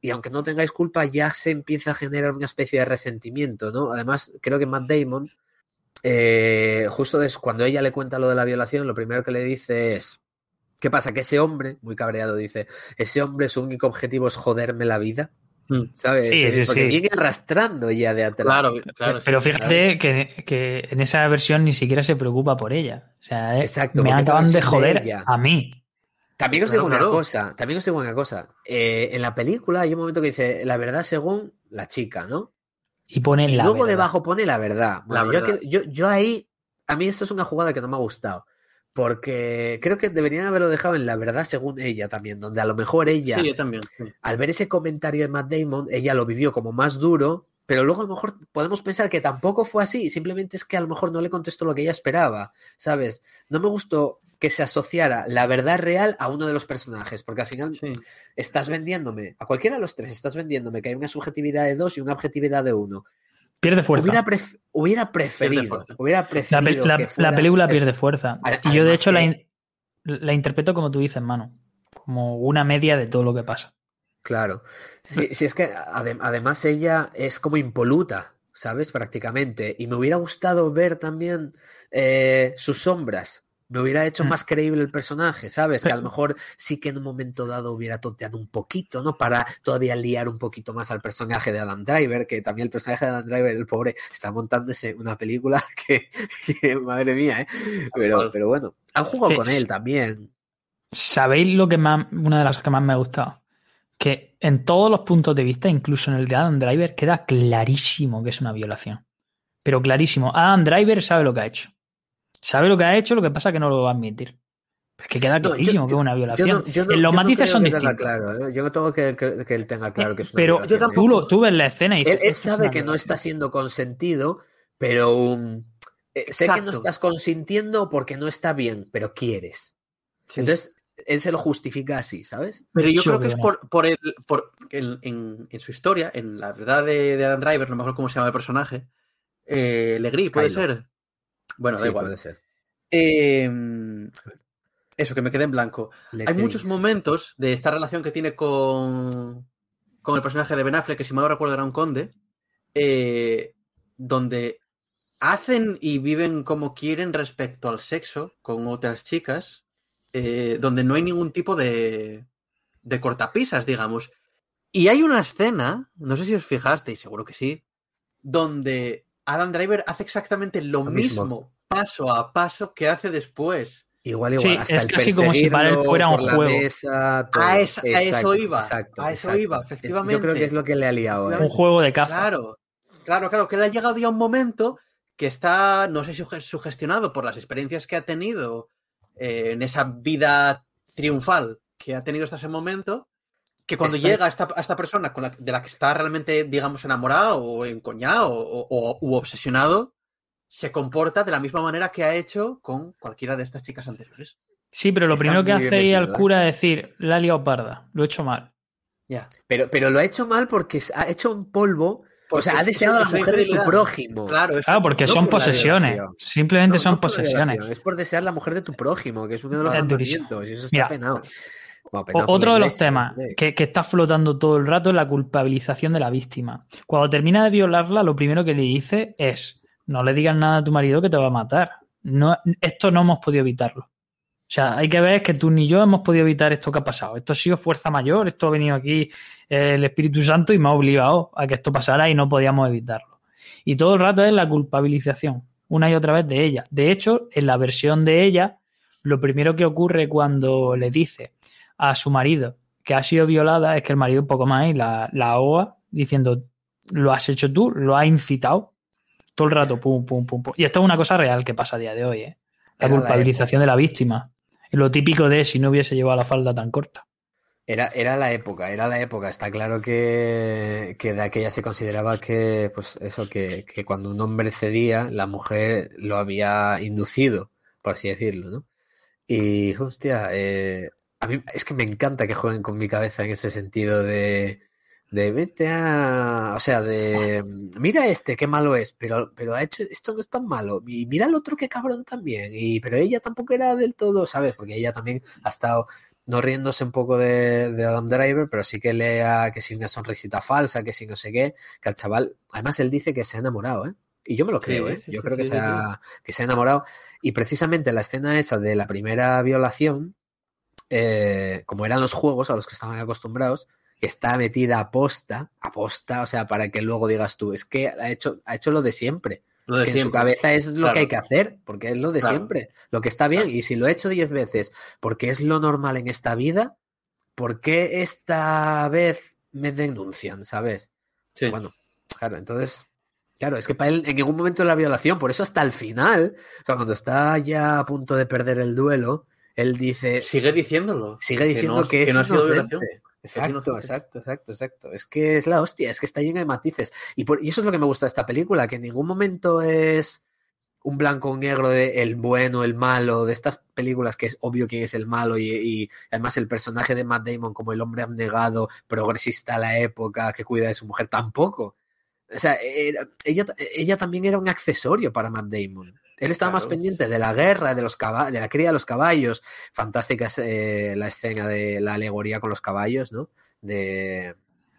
y aunque no tengáis culpa ya se empieza a generar una especie de resentimiento, ¿no? Además, creo que Matt Damon eh, justo es cuando ella le cuenta lo de la violación, lo primero que le dice es, ¿qué pasa? Que ese hombre, muy cabreado, dice, ese hombre su único objetivo es joderme la vida, Mm. ¿sabes? Sí, sí, Porque sí. viene arrastrando ya de atrás. Claro, claro. Pero fíjate que, que en esa versión ni siquiera se preocupa por ella. O sea, eh, Exacto, me acaban de joder a mí. También os digo una cosa, también os digo una cosa. Eh, en la película hay un momento que dice la verdad según la chica, ¿no? Y pone Y la luego verdad. debajo pone la verdad. Bueno, yo verdad. Yo, yo ahí, a mí esto es una jugada que no me ha gustado. Porque creo que deberían haberlo dejado en la verdad según ella también, donde a lo mejor ella, Sí, yo también. sí. al ver ese comentario de Matt Damon, ella lo vivió como más duro, pero luego a lo mejor podemos pensar que tampoco fue así, simplemente es que a lo mejor no le contestó lo que ella esperaba, ¿sabes? No me gustó que se asociara la verdad real a uno de los personajes, porque al final Sí. estás vendiéndome, a cualquiera de los tres, estás vendiéndome que hay una subjetividad de dos y una objetividad de uno. Pierde fuerza. Hubiera, pref- hubiera preferido, hubiera La, preferido la- película eso. pierde fuerza. Y yo, de hecho, la, in- la interpreto como tú dices, mano. Como una media de todo lo que pasa. Claro. Si, si es que adem- además ella es como impoluta, ¿sabes? Prácticamente. Y me hubiera gustado ver también eh, sus sombras. Me hubiera hecho Mm. más creíble el personaje, ¿sabes? Que a lo mejor sí que en un momento dado hubiera tonteado un poquito, ¿no? Para todavía liar un poquito más al personaje de Adam Driver, que también el personaje de Adam Driver, el pobre, está montándose una película que, que, madre mía, ¿eh? Pero, pero bueno, han jugado con él también. ¿Sabéis lo que más, una de las cosas que más me ha gustado? Que en todos los puntos de vista, incluso en el de Adam Driver, queda clarísimo que es una violación. Pero clarísimo. Adam Driver sabe lo que ha hecho. Sabe lo que ha hecho, lo que pasa es que no lo va a admitir. Pero es que queda No, yo- clarísimo que es una Yo violación. no- yo no- En los matices son distintos. Claro, ¿eh? Yo no tengo que, que- que él tenga claro que es una Pero violación, ¿eh? tú, lo- tú ves la escena y dices, Él, él "Esto es sabe que no violación". está siendo consentido, pero um, eh, sé que no estás consintiendo porque no está bien, pero quieres. Sí. Entonces, él se lo justifica así, ¿sabes? Pero yo Yo creo que es por, por, el, por en, en- en su historia, en la verdad de, de Adam Driver, no me acuerdo cómo se llama el personaje. Eh, Legris, puede Kylo. ser. Bueno, da igual. puede ser. Eh, eso, que me quedé en blanco. Le Hay muchos momentos de esta relación que tiene con, con el personaje de Ben Affleck, que si mal no recuerdo era un conde, eh, donde hacen y viven como quieren respecto al sexo con otras chicas, eh, donde no hay ningún tipo de, de cortapisas, digamos. Y hay una escena, no sé si os fijasteis, seguro que sí, donde Adam Driver hace exactamente lo, Lo mismo, mismo. paso a paso que hace después. Igual, igual. Sí, hasta es el casi como si para él fuera un juego. mesa. A, esa- a eso Exacto, iba, exacto, a eso exacto. iba, Yo creo efectivamente. que es lo que le ha liado. ¿eh? Un juego de caza. Claro, claro, claro, que le ha llegado ya un momento que está, no sé si suge- sugestionado por las experiencias que ha tenido eh, en esa vida triunfal que ha tenido hasta ese momento, que cuando llega a esta, a esta persona con la- de la que está realmente, digamos, enamorado o encoñado o, o- u obsesionado, se comporta de la misma manera que ha hecho con cualquiera de estas chicas anteriores. Sí, pero lo Está primero que hace ahí al cura es decir, la ha liado parda, lo he hecho mal. Ya. Pero, pero lo ha hecho mal porque ha hecho un polvo. O sea, ha es- deseado a la mujer de tu prójimo. Claro, es Claro, porque no son por posesiones. Simplemente No, son no posesiones. Es por desear la mujer de tu prójimo, que es uno de los Es durísimo. mandamientos. Y eso está Mira, penado. Bueno, Otro de los temas que, que está flotando todo el rato es la culpabilización de la víctima. Cuando termina de violarla, lo primero que le dice es, no le digas nada a tu marido que te va a matar. No, esto no hemos podido evitarlo. O sea, hay que ver que tú ni yo hemos podido evitar esto que ha pasado. Esto ha sido fuerza mayor, esto ha venido aquí eh, el Espíritu Santo y me ha obligado a que esto pasara y no podíamos evitarlo. Y todo el rato es la culpabilización, una y otra vez de ella. De hecho, en la versión de ella, lo primero que ocurre cuando le dice a su marido que ha sido violada es que el marido un poco más y la, la ahoga diciendo lo has hecho tú, lo has incitado todo el rato, pum, pum, pum, pum. Y esto es una cosa real que pasa a día de hoy, ¿eh? La Era la culpabilización de la víctima. Lo típico de si no hubiese llevado la falda tan corta. Era, era la época, era la época. Está claro que, que de aquella se consideraba que, pues eso, que, que cuando un hombre cedía, la mujer lo había inducido, por así decirlo, ¿no? Y, hostia, eh, a mí es que me encanta que jueguen con mi cabeza en ese sentido de, de vete a, o sea, de mira este, qué malo es, pero, pero ha hecho, esto no es tan malo, y mira el otro qué cabrón también, y pero ella tampoco era del todo, ¿sabes? Porque ella también ha estado no riéndose un poco de, de Adam Driver, pero sí que lea que si una sonrisita falsa, que si no sé qué, que al chaval, además él dice que se ha enamorado, ¿eh? Y yo me lo creo, ¿eh? Yo creo que, se ha, que se ha enamorado. Y precisamente la escena esa de la primera violación, eh, como eran los juegos a los que estaban acostumbrados, que está metida a posta, a posta, o sea, para que luego digas tú, es que ha hecho, ha hecho lo de siempre. Lo es de que en su cabeza es lo Claro. que hay que hacer, porque es lo de Claro. siempre, lo que está bien. Y si lo he hecho diez veces, porque es lo normal en esta vida, ¿por qué esta vez me denuncian, sabes? Sí. Bueno, claro, entonces, claro, es que para él en ningún momento la violación, por eso hasta el final, o sea, cuando está ya a punto de perder el duelo, él dice, Sigue diciéndolo. sigue diciendo no- que, es no ha sido violación. Exacto, exacto, exacto, exacto. Es que es la hostia, es que está lleno de matices. Y, por- y eso es lo que me gusta de esta película, que en ningún momento es un blanco o negro de el bueno, el malo, de estas películas que es obvio quién es el malo y, y además el personaje de Matt Damon como el hombre abnegado, progresista a la época, que cuida de su mujer, tampoco. O sea, era- ella, ella también era un accesorio para Matt Damon. Él estaba más pendiente de la guerra, de los caba- de la cría de los caballos. Fantástica es, eh, la escena de la alegoría con los caballos, ¿no? De,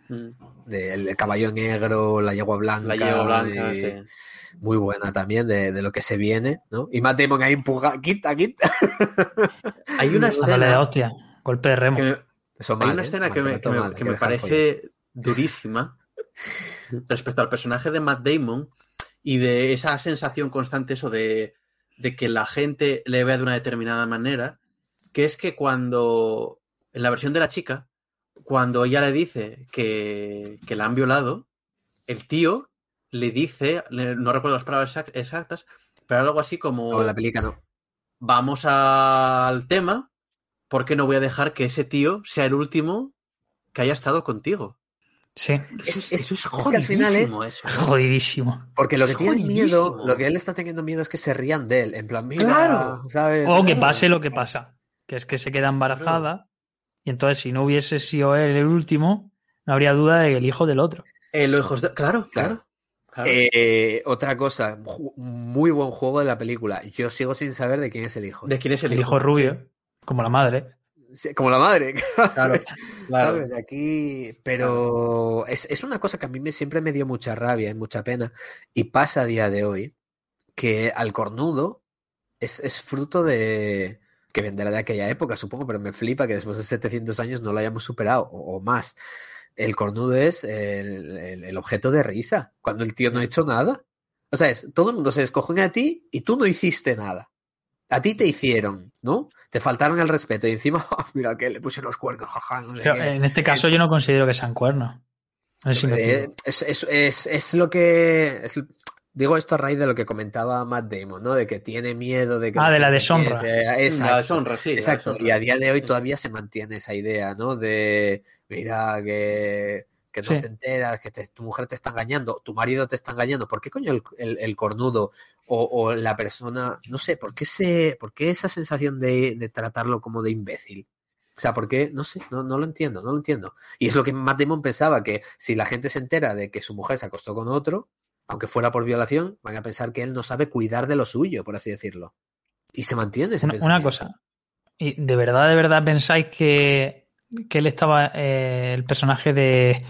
Mm. de el caballo negro, la yegua blanca. La yegua blanca, y- sí. Muy buena también de, de lo que se viene, ¿no? Y Matt Damon ahí empuja, quita, quita. Hay una escena hostia, golpe de remo. que me, Eso hay una ¿eh? escena que me, Maltrato que me- mal, hay que me dejar follar. parece durísima respecto al personaje de Matt Damon y de esa sensación constante, eso de, de que la gente le vea de una determinada manera, que es que cuando, en la versión de la chica, cuando ella le dice que, que la han violado, el tío le dice, no recuerdo las palabras exac- exactas, pero algo así como No, la película no. vamos al tema, porque no voy a dejar que ese tío sea el último que haya estado contigo. Sí, Es- Eso es- eso es es que al final es- jodidísimo, eso. jodidísimo. Porque lo que Es tiene miedo, jodidísimo. lo que él está teniendo miedo es que se rían de él. En plan, mira, Claro. ¿sabes? O que pase lo que pasa, que es que se queda embarazada y entonces si no hubiese sido él el último, no habría duda de que el hijo del otro. Eh, los hijos de- Claro, Claro. claro. claro. Eh, otra cosa, muy buen juego de la película. Yo sigo sin saber de quién es el hijo. ¿De quién es el, El hijo rubio, como la madre. Como la madre. Claro, claro. ¿Sabes? Aquí, pero es, es una cosa que a mí me, siempre me dio mucha rabia y mucha pena y pasa a día de hoy, que al cornudo es, es fruto de... que vendrá de aquella época, supongo, pero me flipa que después de 700 años no lo hayamos superado, o, o más. El cornudo es el, el- el objeto de risa, cuando el tío no ha hecho nada. O sea, es, todo el mundo se descojona a ti y tú no hiciste nada. A ti te hicieron, ¿no? Te faltaron el respeto y encima, mira que le puse los cuernos, jaja, no sé Pero en este caso yo no considero que sean cuernos. Me Eh, es, es- es- es lo que. es- digo esto a raíz de lo que comentaba Matt Damon, ¿no? De que tiene miedo de que. Ah, de la deshonra. piense- Exacto. La deshonra, sí, la Exacto. deshonra. Y a día de hoy todavía se mantiene esa idea, ¿no? De. Mira, que. Que no Sí. te enteras, que te- tu mujer te está engañando, tu marido te está engañando. ¿Por qué coño el, el- el cornudo o, o la persona, no sé, ¿por qué, se, por qué esa sensación de, de tratarlo como de imbécil? O sea, ¿por qué? No sé, no, no lo entiendo, no lo entiendo. Y es lo que Matt Damon pensaba, que si la gente se entera de que su mujer se acostó con otro, aunque fuera por violación, van a pensar que él no sabe cuidar de lo suyo, por así decirlo. Y se mantiene ese Una, una cosa. ¿Y de verdad, de verdad pensáis que, que él estaba, eh, el personaje de...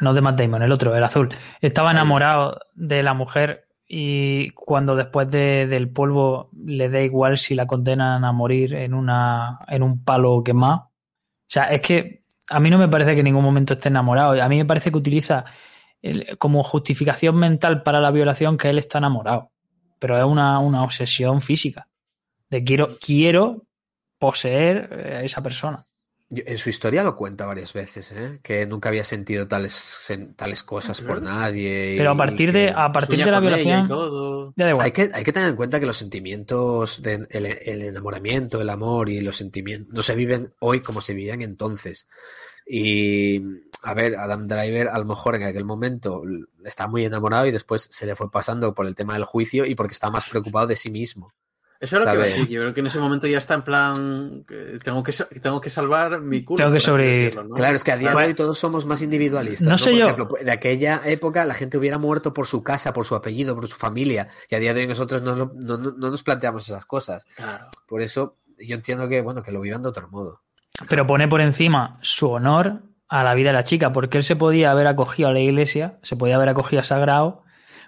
No de Matt Damon, el otro, el azul. Estaba enamorado de la mujer y cuando después de- del polvo le da igual si la condenan a morir en, una, en un palo quemado. O sea, es que a mí no me parece que en ningún momento esté enamorado. A mí me parece que utiliza el- como justificación mental para la violación que él está enamorado. Pero es una, una obsesión física. De quiero, quiero poseer eh, a esa persona. Yo- En su historia lo cuenta varias veces, ¿eh? que nunca había sentido tales, sen- tales cosas por nadie. y- Pero a partir de, a partir de la violación. todo. Ya da igual. Hay que, hay que tener en cuenta que los sentimientos, de, el, el enamoramiento, el amor y los sentimientos no se viven hoy como se vivían entonces. Y a ver, Adam Driver a lo mejor en aquel momento está muy enamorado y después se le fue pasando por el tema del juicio y porque está más preocupado de sí mismo. Eso es lo que decir. Yo creo que en ese momento ya está en plan. que tengo, que, tengo que salvar mi culo. Tengo que sobrevivir. decirlo, ¿no? Claro, es que a día de hoy todos somos más individualistas. No No, sé Por yo. ejemplo, de aquella época la gente hubiera muerto por su casa, por su apellido, por su familia. Y a día de hoy nosotros no, no- no- no nos planteamos esas cosas. Claro. Por eso yo entiendo que, bueno, que lo vivan de otro modo. Pero pone por encima su honor a la vida de la chica, porque él se podía haber acogido a la iglesia, se podía haber acogido a Sagrado,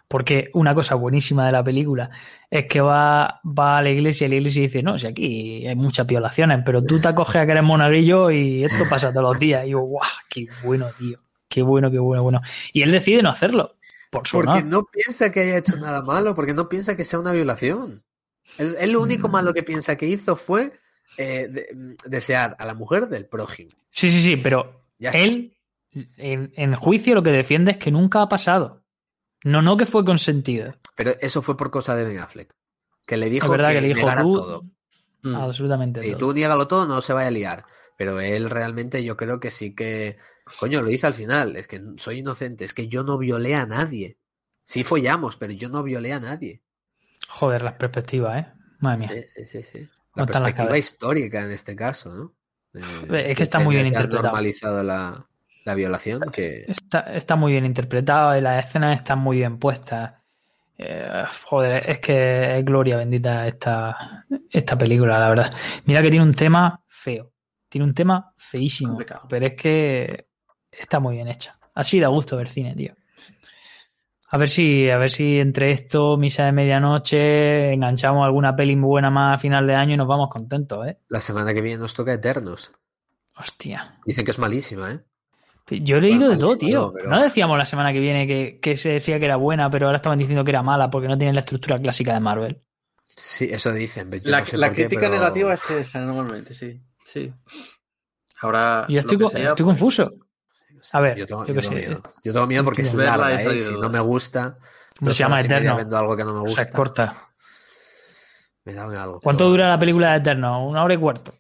porque una cosa buenísima de la película es que va, va a la iglesia y la iglesia dice, no, si aquí hay muchas violaciones, pero tú te acoges a que eres monagrillo y esto pasa todos los días. Y yo, guau, qué bueno, tío. Qué bueno, qué bueno, bueno. Y él decide no hacerlo, por su Porque honor. no piensa que haya hecho nada malo, porque no piensa que sea una violación. Él, él lo único malo que piensa que hizo fue eh, de- desear a la mujer del prójimo. Sí, sí, sí, pero Ya él en, en juicio lo que defiende es que nunca ha pasado. No, no que fue consentido. Pero eso fue por cosa de Ben Affleck. Que le dijo es verdad que, le dijo tú todo. Mm. absolutamente Sí, todo. tú niégalo todo, no se vaya a liar. Pero él realmente yo creo que sí que... Coño, lo dice al final. Es que soy inocente. Es que yo no violé a nadie. Sí follamos, pero yo no violé a nadie. Joder, las perspectivas, ¿eh? Madre mía. Sí, sí, sí, La perspectiva histórica en este caso, ¿no? De- Es que está muy bien interpretado. normalizado la, la violación, que... Está, está muy bien interpretado y las escenas están muy bien puestas. Eh, joder, es que es gloria bendita esta, esta película, la verdad. Mira que tiene un tema feo. Tiene un tema feísimo. Complicado. Pero es que está muy bien hecha. Así da gusto ver cine, tío. A ver si, a ver si entre esto, misa de medianoche, enganchamos alguna peli muy buena más a final de año y nos vamos contentos, ¿eh? La semana que viene nos toca Eternos. Hostia. Dicen que es malísima, ¿eh? Yo he leído Bueno, de todo, tío. no, pero- No decíamos la semana que viene que, que se decía que era buena, pero ahora estaban diciendo que era mala porque no tiene la estructura clásica de Marvel. Sí, eso dicen. yo La, no sé la qué, crítica pero- negativa es esa, normalmente, sí. Sí. Ahora. Yo estoy, lo que co- sea, estoy pues, confuso. A ver, Yo tengo, yo yo tengo sé. miedo. Yo tengo miedo porque es larga, ¿eh? Si no me gusta... ¿Cómo dos se llama Eterno? viendo algo que no me O gusta. sea, es corta. Me da un algo. ¿Cuánto pero- dura la película de Eterno? ¿Una hora y cuarto?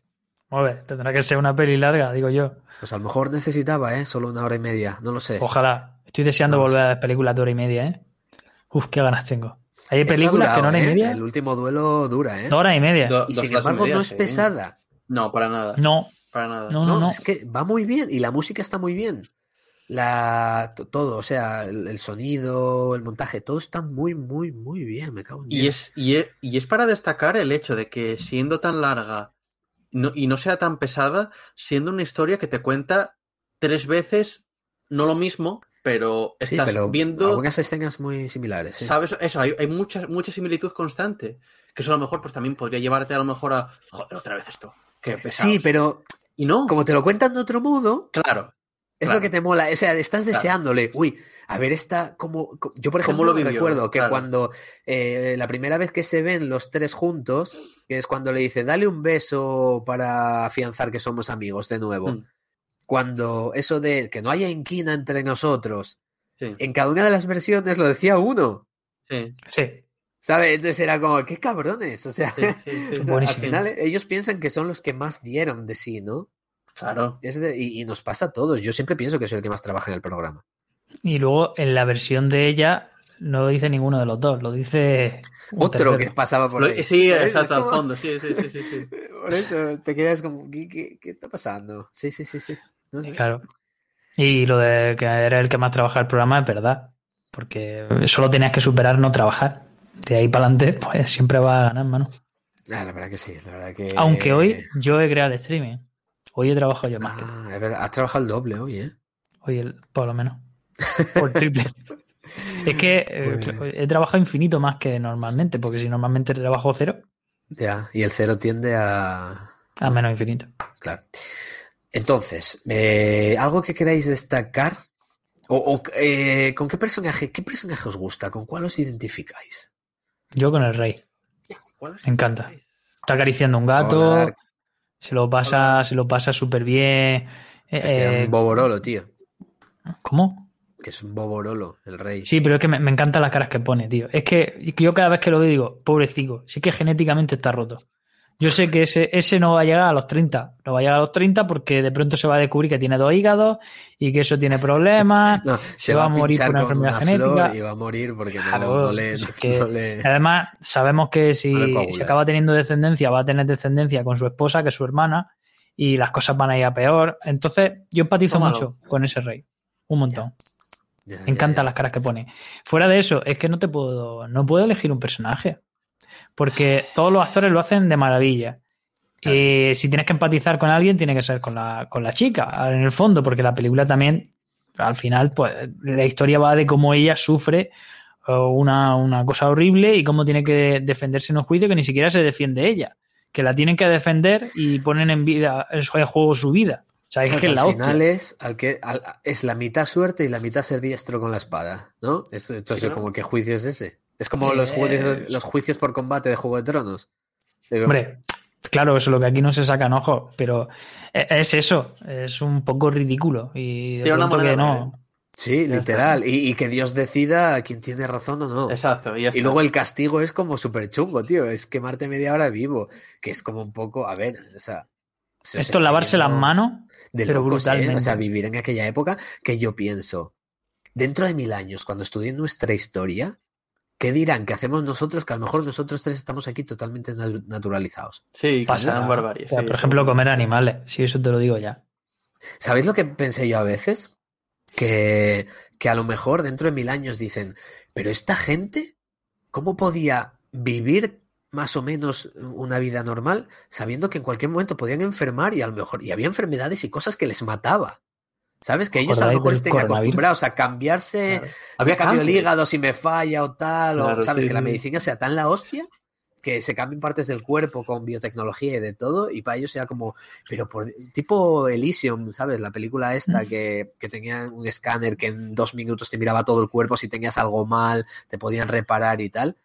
Ver, tendrá que ser una peli larga, digo yo. Pues a lo mejor necesitaba, ¿eh? Solo una hora y media. No lo sé. Ojalá. Estoy deseando volver a ver películas de hora y media, ¿eh? Uf, qué ganas tengo. Hay Está películas que en durado, hora y ¿eh? media. El último duelo dura, ¿eh? Dos horas y media. Do- Y sin embargo media, no es sí. pesada. No, para nada. No, Para nada. no, no, No, no. es que va muy bien y la música está muy bien. La, to- todo, o sea, el, el sonido, el montaje, todo está muy, muy, muy bien. Me cago en Y es, y, es, y es para destacar el hecho de que siendo tan larga no- y no sea tan pesada, siendo una historia que te cuenta tres veces, no lo mismo, pero Sí, estás pero viendo. algunas escenas muy similares. sí. ¿Sabes? Eso, hay, hay mucha, mucha similitud constante. Que eso a lo mejor, pues también podría llevarte a lo mejor a. Joder, otra vez esto. Qué pesado. Sí, pero Y no. como te lo cuentan de otro modo, Claro. es Claro. lo que te mola. O sea, estás Claro. deseándole, uy, a ver esta, como, co- yo por ¿Cómo ejemplo lo vivió? recuerdo que Claro. cuando eh, la primera vez que se ven los tres juntos, que es cuando le dice, dale un beso para afianzar que somos amigos de nuevo. Mm. Cuando eso de que no haya inquina entre nosotros, Sí, en cada una de las versiones lo decía uno. sí. Sí. ¿Sabes? Entonces era como, qué cabrones. O sea, sí, sí, sí, o sí. sea, al final ellos piensan que son los que más dieron de sí, ¿no? Claro. Es de- y, y nos pasa a todos. Yo siempre pienso que soy el que más trabaja en el programa. Y luego en la versión de ella no lo dice ninguno de los dos, lo dice Otro tercero. que pasaba por Lo- ahí. sí, exacto, Es al fondo. Sí, sí, sí, sí. sí. Por eso te quedas como, ¿qué, qué, qué está pasando? Sí, sí, sí, sí. No sé. Claro. Y lo de que era el que más trabaja el programa es verdad. Porque solo tenías que superar no trabajar. De ahí para adelante, pues siempre va a ganar, mano. Ah, la verdad que sí, la verdad que... Aunque hoy yo he creado el streaming. Hoy he trabajado yo más que. Ah, es verdad, has trabajado el doble hoy, ¿eh? Hoy el, por lo menos. Por triple. es que eh, Pues- he trabajado infinito más que normalmente, porque si normalmente trabajo cero, Ya, y el cero tiende a... a menos infinito. Claro. Entonces, eh, ¿algo que queráis destacar? O, o, eh, ¿Con qué personaje, qué personaje os gusta? ¿Con cuál os identificáis? Yo con el rey. ¿Cuál es? Me encanta. Está acariciando un gato, Hola, se lo pasa, se lo pasa súper bien. Eh, sea eh, un boborolo, tío. ¿Cómo? Que es un boborolo, el rey. Sí, pero es que me, me encantan las caras que pone, tío. Es que yo cada vez que lo veo digo, pobrecito, sí que genéticamente está roto. Yo sé que ese, ese no va a llegar a los 30. No va a llegar a los 30 porque de pronto se va a descubrir que tiene dos hígados y que eso tiene problemas. No, se va a morir por una con enfermedad una flor genética. y va a morir porque Claro, no, le, es no- que- no le- Además, sabemos que si, No si acaba teniendo descendencia, va a tener descendencia con su esposa, que es su hermana, y las cosas van a ir a peor. Entonces, yo empatizo Tómalo. mucho con ese rey. Un montón. Ya, ya, Me encantan ya. las caras que pone. Fuera de eso, es que no te puedo, no puedo elegir un personaje. Porque todos los actores lo hacen de maravilla. Claro que Eh, Si tienes que empatizar con alguien, tiene que ser con la, con la chica, en el fondo, porque la película también, al final, pues la historia va de cómo ella sufre eh, una, una cosa horrible y cómo tiene que defenderse en un juicio que ni siquiera se defiende ella. Que la tienen que defender y ponen en vida, en juego su vida. O sea, es que es al la final es, al que, al- es la mitad suerte y la mitad ser diestro con la espada, ¿no? Es- entonces, Sí, ¿no? como ¿qué juicio es ese? Es como los, Eh, juicios, los juicios por combate de Juego de Tronos. Digo, Hombre, claro, eso es lo que aquí no se sacan ojos, pero e- es eso, es un poco ridículo. Y de Tiene una que de no. Sí, Ya literal. Y, y que Dios decida quién tiene razón o no. Exacto. Y, Y luego el castigo es como súper chungo, tío. Es quemarte media hora vivo. Que es como un poco, a ver, o sea. Esto es lavarse las manos, de pero locos, ¿eh? brutalmente. O sea, vivir en aquella época que yo pienso, dentro de mil años, cuando estudien nuestra historia, ¿qué dirán? Que hacemos nosotros? Que a lo mejor nosotros tres estamos aquí totalmente nat- naturalizados. Sí, que pasa. sean barbaries. O sea, sí, por ejemplo, comer animales. Sí, eso te lo digo ya. ¿Sabéis lo que pensé yo a veces? Que, que a lo mejor dentro de mil años dicen, pero esta gente, ¿cómo podía vivir más o menos una vida normal sabiendo que en cualquier momento podían enfermar y a lo mejor y había enfermedades y cosas que les mataba? ¿Sabes? Que ellos a lo ¿Acordáis mejor estén acostumbrados a cambiarse, Claro. había cambio el hígado si me falla o tal, o sabes, sí, que la medicina sea tan la hostia que se cambien partes del cuerpo con biotecnología y de todo, y para ellos sea como, pero por tipo Elysium, ¿sabes? La película esta que, que tenía un escáner que en dos minutos te miraba todo el cuerpo, si tenías algo mal, te podían reparar y tal.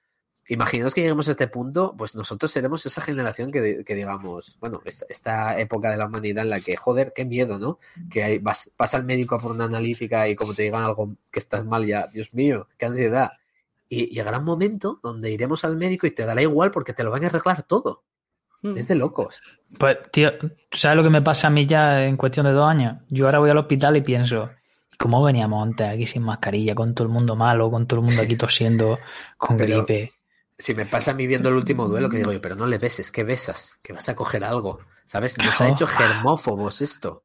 Imaginaos que lleguemos a este punto, pues nosotros seremos esa generación que, que digamos, bueno, esta, esta época de la humanidad en la que, joder, qué miedo, ¿no? Que hay, vas, vas al médico a por una analítica y como te digan algo que estás mal ya, Dios mío, qué ansiedad. Y llegará un momento donde iremos al médico y te dará igual porque te lo van a arreglar todo. Hmm. Es de locos. Pues, tío, ¿tú sabes lo que me pasa a mí ya en cuestión de dos años? Yo ahora voy al hospital y pienso, ¿y cómo veníamos antes aquí sin mascarilla, con todo el mundo malo, con todo el mundo aquí tosiendo, con Pero- gripe? Si me pasa a mí viendo el último duelo, que digo yo, pero no le beses, que besas, que vas a coger algo. ¿Sabes? Nos ha hecho germófobos esto.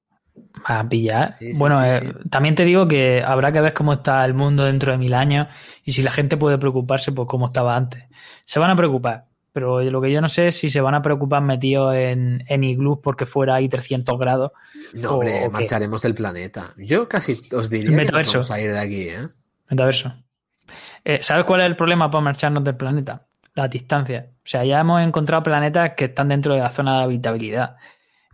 a pillar. Sí, sí, bueno, sí, eh, también te digo que habrá que ver cómo está el mundo dentro de mil años y si la gente puede preocuparse por cómo estaba antes. Se van a preocupar, Pero lo que yo no sé es si se van a preocupar metidos en, en iglús porque fuera ahí 300 grados. No, o- hombre, o marcharemos del planeta. Yo casi os diría que nos vamos a ir de aquí, ¿eh? Metaverso. Eh, ¿Sabes cuál es el problema para marcharnos del planeta? La distancia. O sea, ya hemos encontrado planetas que están dentro de la zona de habitabilidad.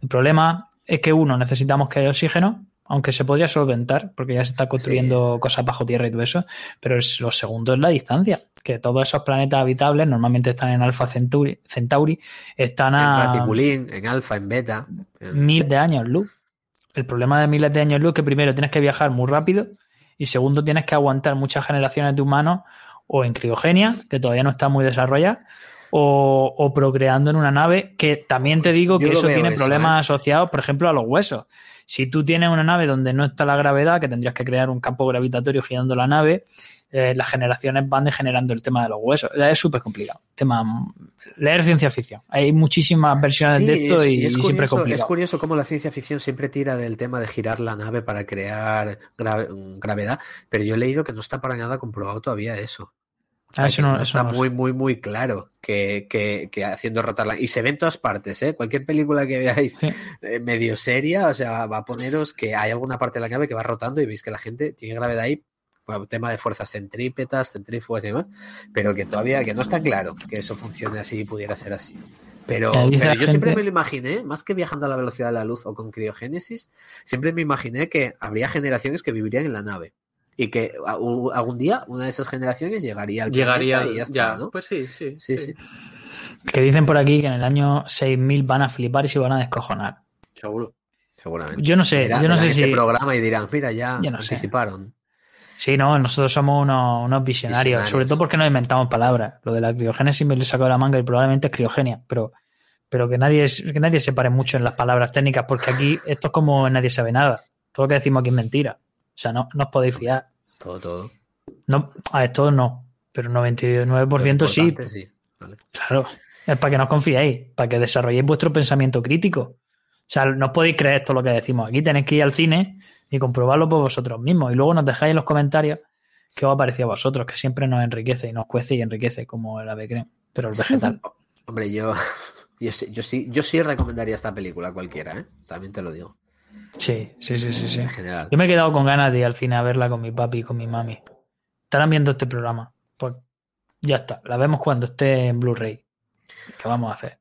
El problema es que, uno, necesitamos que haya oxígeno, aunque se podría solventar, porque ya se está construyendo cosas bajo tierra y todo eso. Pero es- lo segundo es la distancia. Que todos esos planetas habitables normalmente están en Alpha Centauri, Centauri están En Raticulín, en Alfa, en Beta. en- miles de años luz. El problema de miles de años luz es que primero tienes que viajar muy rápido y segundo tienes que aguantar muchas generaciones de humanos o en criogenia, que todavía no está muy desarrollada, o, o procreando en una nave, que también te digo que eso tiene eso, problemas ¿eh? asociados, por ejemplo, a los huesos. Si tú tienes una nave donde no está la gravedad, que tendrías que crear un campo gravitatorio girando la nave, eh, las generaciones van degenerando el tema de los huesos. Es súper complicado. Tema, leer ciencia ficción. Hay muchísimas versiones Sí, de esto es- y, es, y siempre es curioso, es complicado. curioso cómo la ciencia ficción siempre tira del tema de girar la nave para crear gra- gravedad, pero yo he leído que no está para nada comprobado todavía eso. Ah, eso que no- no eso está no muy, muy, muy claro que, que, que haciendo rotar la... Y se ve en todas partes, ¿eh? Cualquier película que veáis Sí. eh, medio seria, o sea, va a poneros que hay alguna parte de la nave que va rotando y veis que la gente tiene gravedad ahí, bueno, tema de fuerzas centrípetas, centrífugas y demás, pero que todavía, que no está claro que eso funcione así y pudiera ser así. Pero, Ya yo siempre me lo imaginé, más que viajando a la velocidad de la luz o con criogénesis, siempre me imaginé que habría generaciones que vivirían en la nave. Y que algún día una de esas generaciones llegaría al Llegaría planeta y ya, está, ya, ¿no? Pues sí, sí. Sí, sí. Que dicen por aquí que en el año 6000 van a flipar y se van a descojonar. Seguro. Seguramente. Yo no sé, yo no sé este si. programa y dirán, mira, ya no sé. Sí, no, nosotros somos unos, unos visionarios, Visionarios. sobre todo porque nos inventamos palabras. Lo de la criogénesis me lo he sacado de la manga y probablemente es criogenia, pero, pero que nadie que nadie se pare mucho en las palabras técnicas, porque aquí esto es como nadie sabe nada. Todo lo que decimos aquí es mentira. O sea, no, no os podéis fiar. Todo, todo. No, a esto no, pero 99% Lo sí. sí. Vale. Claro, es para que no os confiéis, para que desarrolléis vuestro pensamiento crítico. O sea, no os podéis creer esto lo que decimos aquí, tenéis que ir al cine y comprobarlo por vosotros mismos. Y luego nos dejáis en los comentarios qué os ha parecido a vosotros, que siempre nos enriquece y nos cuece y enriquece como el ave creme, pero el vegetal. Hombre, yo, yo, sí, yo, sí, yo sí recomendaría esta película a cualquiera, ¿eh? También te lo digo. Sí, sí, sí, sí, sí. En general. Yo me he quedado con ganas de ir al cine a verla con mi papi y con mi mami. Estarán viendo este programa. Pues ya está, la vemos cuando esté en Blu-ray. ¿Qué vamos a hacer?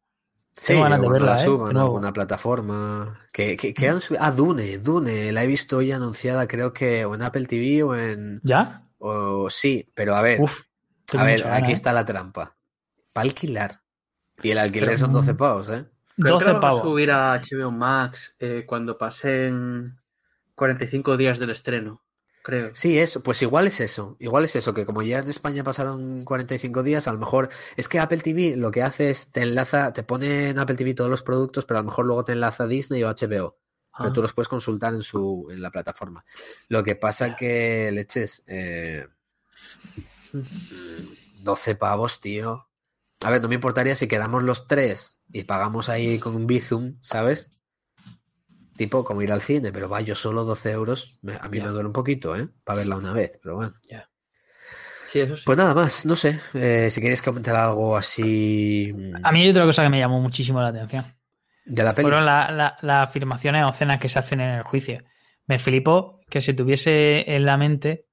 Sí, ganas de cuando verla, la ¿eh? suban alguna plataforma. Que, que, que han subido- Ah, Dune, Dune. La he visto hoy anunciada, creo que o en Apple TV o en. ¿Ya? O sí, pero a ver. Uf, a ver, gana, aquí ¿eh? está la trampa. Para alquilar. Y el alquiler Pero, son 12 mm, pavos, ¿eh? Creo que 12 la van a pavos. subir a HBO Max eh, cuando pasen 45 días del estreno, creo. Sí, eso, pues igual es eso, igual es eso, que como ya en España pasaron 45 días, a lo mejor es que Apple TV lo que hace es te enlaza, te pone en Apple TV todos los productos, pero a lo mejor luego te enlaza Disney o HBO, pero Ah. tú los puedes consultar en su en la plataforma. Lo que pasa que leches eh, 12 pavos, tío. A ver, no me importaría si quedamos los tres y pagamos ahí con un Bizum, ¿sabes? Tipo como ir al cine, pero va, yo solo 12 euros, me- a mí Ya. me duele un poquito, ¿eh? Para verla una vez, pero bueno. Sí, eso sí. Pues nada más, no sé, eh, si queréis comentar algo así mm, A mí hay otra cosa que me llamó muchísimo la atención. de la peli. Fueron la- la- las afirmaciones obscenas que se hacen en el juicio. Me flipó que se tuviese en la mente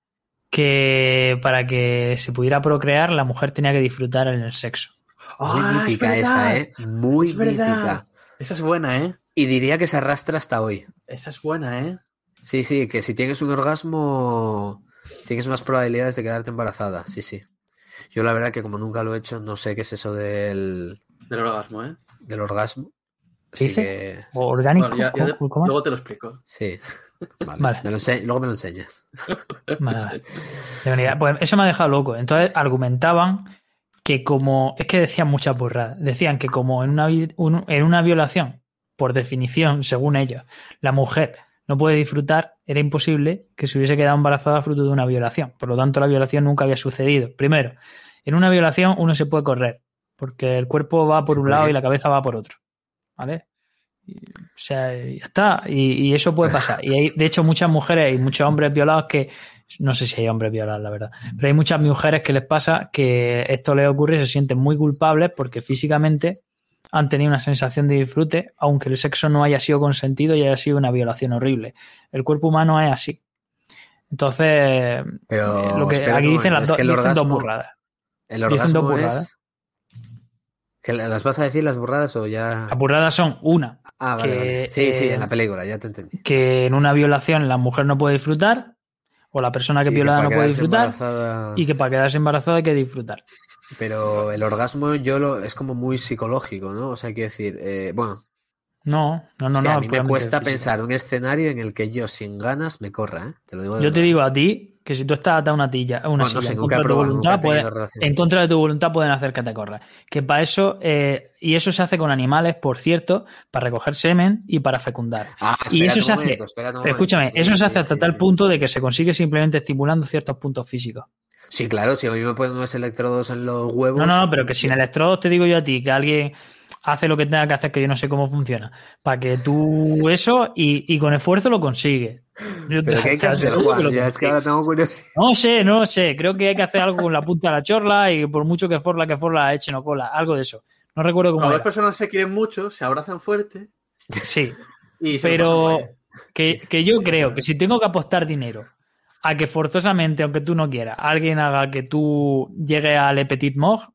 que para que se pudiera procrear la mujer tenía que disfrutar en el sexo. Muy Ah, es mítica verdad. esa, ¿eh? Muy Es verdad. mítica. Esa es buena, ¿eh? Y diría que se arrastra hasta hoy. Esa es buena, ¿eh? Sí, sí, que si tienes un orgasmo, tienes más probabilidades de quedarte embarazada. Sí, sí. Yo la verdad que como nunca lo he hecho, no sé qué es eso del, Del orgasmo, ¿eh? del orgasmo. ¿Qué Así dice? que ¿O orgánico? Bueno, ya- ya ¿Cómo- te- cómo es? luego te lo explico. sí. Vale. Vale. Me lo ense- luego me lo enseñas. Vale, vale. De unidad. Pues eso me ha dejado loco. Entonces argumentaban que como... Es que decían muchas burradas. Decían que como en una, un- en una violación, por definición, según ellos, la mujer no puede disfrutar, era imposible que se hubiese quedado embarazada fruto de una violación. Por lo tanto, la violación nunca había sucedido. Primero, en una violación uno se puede correr, porque el cuerpo va por un lado y la cabeza va por otro. ¿Vale? Y, o sea, ya está. Y, y eso puede pasar. Y hay, de hecho, muchas mujeres y muchos hombres violados que No sé si hay hombres violados, la verdad. Pero hay muchas mujeres que les pasa que esto les ocurre y se sienten muy culpables porque físicamente han tenido una sensación de disfrute, aunque el sexo no haya sido consentido y haya sido una violación horrible. El cuerpo humano es así. Entonces, Pero, eh, lo que aquí dicen, las es dos que el dicen dos orgasmo- burradas. El Dicen dos burradas. es... ¿Que ¿Las vas a decir las burradas o ya...? Las burradas son una, Ah, vale, que, vale. Sí, sí, eh, en la película, ya te entendí. que en una violación la mujer no puede disfrutar, o la persona que Y que para no puede disfrutar, embarazada- y que para quedarse embarazada hay que disfrutar. Pero el orgasmo yo lo... es como muy psicológico, ¿no? O sea, quiero decir, eh, bueno, No, no, no, o sea, no. a mí me cuesta pensar un escenario en el que yo sin ganas me corra, ¿eh? Te lo digo Yo te digo a ti que si tú estás atado a una, tilla, a una Bueno, no silla sé, en, contra de tu probado, voluntad, en contra de tu voluntad pueden hacer que te corras. Que para eso, eh, y eso se hace con animales, por cierto, para recoger semen y para fecundar. Ah, y eso se hace, momento, momento. escúchame, Sí, eso se hace hasta sí, tal sí. punto de que se consigue simplemente estimulando ciertos puntos físicos. Sí, claro, si a mí me ponen unos electrodos en los huevos... No, no, no, pero que sin electrodos te digo yo a ti que alguien hace lo que tenga que hacer, que yo no sé cómo funciona, para que tú eso y, y con esfuerzo lo consigue. Yo Pero te- ¿qué hay te que hacer, aseguro que Juan? lo Ya es que consigue. ahora tengo curiosidad. No sé, no sé. Creo que hay que hacer algo con la punta de la chorla y por mucho que forla, que forla, eche no cola. Algo de eso. No recuerdo cómo Cuando dos era. personas se quieren mucho, se abrazan fuerte Sí, y pero que, que yo creo que si tengo que apostar dinero a que forzosamente, aunque tú no quieras, alguien haga que tú llegues al Le Petit Mort,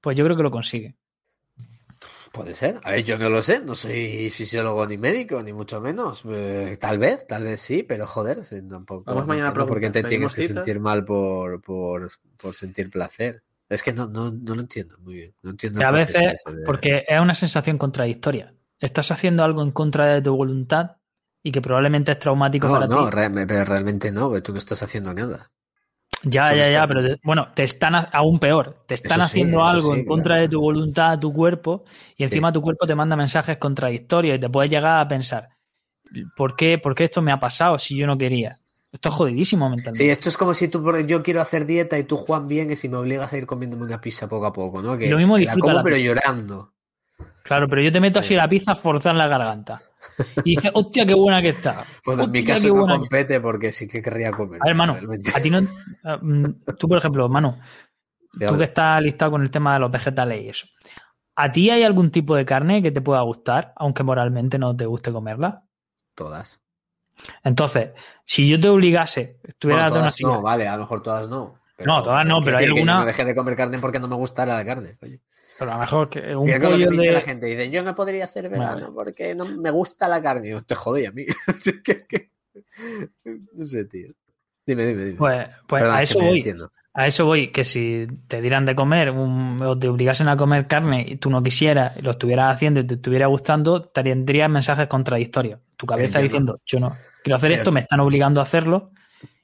pues yo creo que lo consigue. Puede ser. A ver, yo no lo sé. No soy fisiólogo ni médico, ni mucho menos. Eh, tal vez, tal vez sí, pero joder, sí, tampoco. Vamos no mañana a entiendo por qué te tienes que sentir mal por, por, por sentir placer. Es que no, no, no lo entiendo muy bien. No entiendo Que a veces, de- porque es una sensación contradictoria. Estás haciendo algo en contra de tu voluntad y que probablemente es traumático No, para no, ti. re- pero realmente no, porque tú no estás haciendo nada. Ya, Tú ya, ya, pero te- bueno, te están aún peor, te están Eso haciendo algo sí, en contra claro. de tu voluntad, tu cuerpo, y encima tu cuerpo te manda mensajes contradictorios y te puedes llegar a pensar, ¿por qué, ¿por qué esto me ha pasado si yo no quería? Esto es jodidísimo mentalmente. Sí, esto es como si tú, yo quiero hacer dieta y tú, Juan, vienes y me obligas a ir comiéndome una pizza poco a poco, ¿no? Que, Lo mismo que la como la pero pizza. llorando. Claro, pero yo te meto así la pizza forzada en la garganta. Y dices, hostia, qué buena que está. Pues en mi caso no que- compete porque sí que querría comer. A ver, Manu, realmente. a ti no. mm, Tú, por ejemplo, Manu, tú que estás listado con el tema de los vegetales y eso. ¿A ti hay algún tipo de carne que te pueda gustar, aunque moralmente no te guste comerla? Todas. Entonces, si yo te obligase, estuviera Bueno, dando una todas no, vale, a lo mejor todas no. No, todas no, pero hay alguna- no dejé de comer carne porque no me gustara la carne. coño. Pero a lo mejor que un que pollo me dice de. la gente. Dicen, yo no podría ser vegano Vale. porque no me gusta la carne. Yo, te jodí a mí. No sé, tío. Dime, dime, dime. Pues, pues Perdón, a que eso voy. A eso voy, que si te dieran de comer un- o te obligasen a comer carne y tú no quisieras, y lo estuvieras haciendo y te estuviera gustando, te tendrías mensajes contradictorios. Tu cabeza diciendo, yo no quiero hacer Pero- esto, me están obligando a hacerlo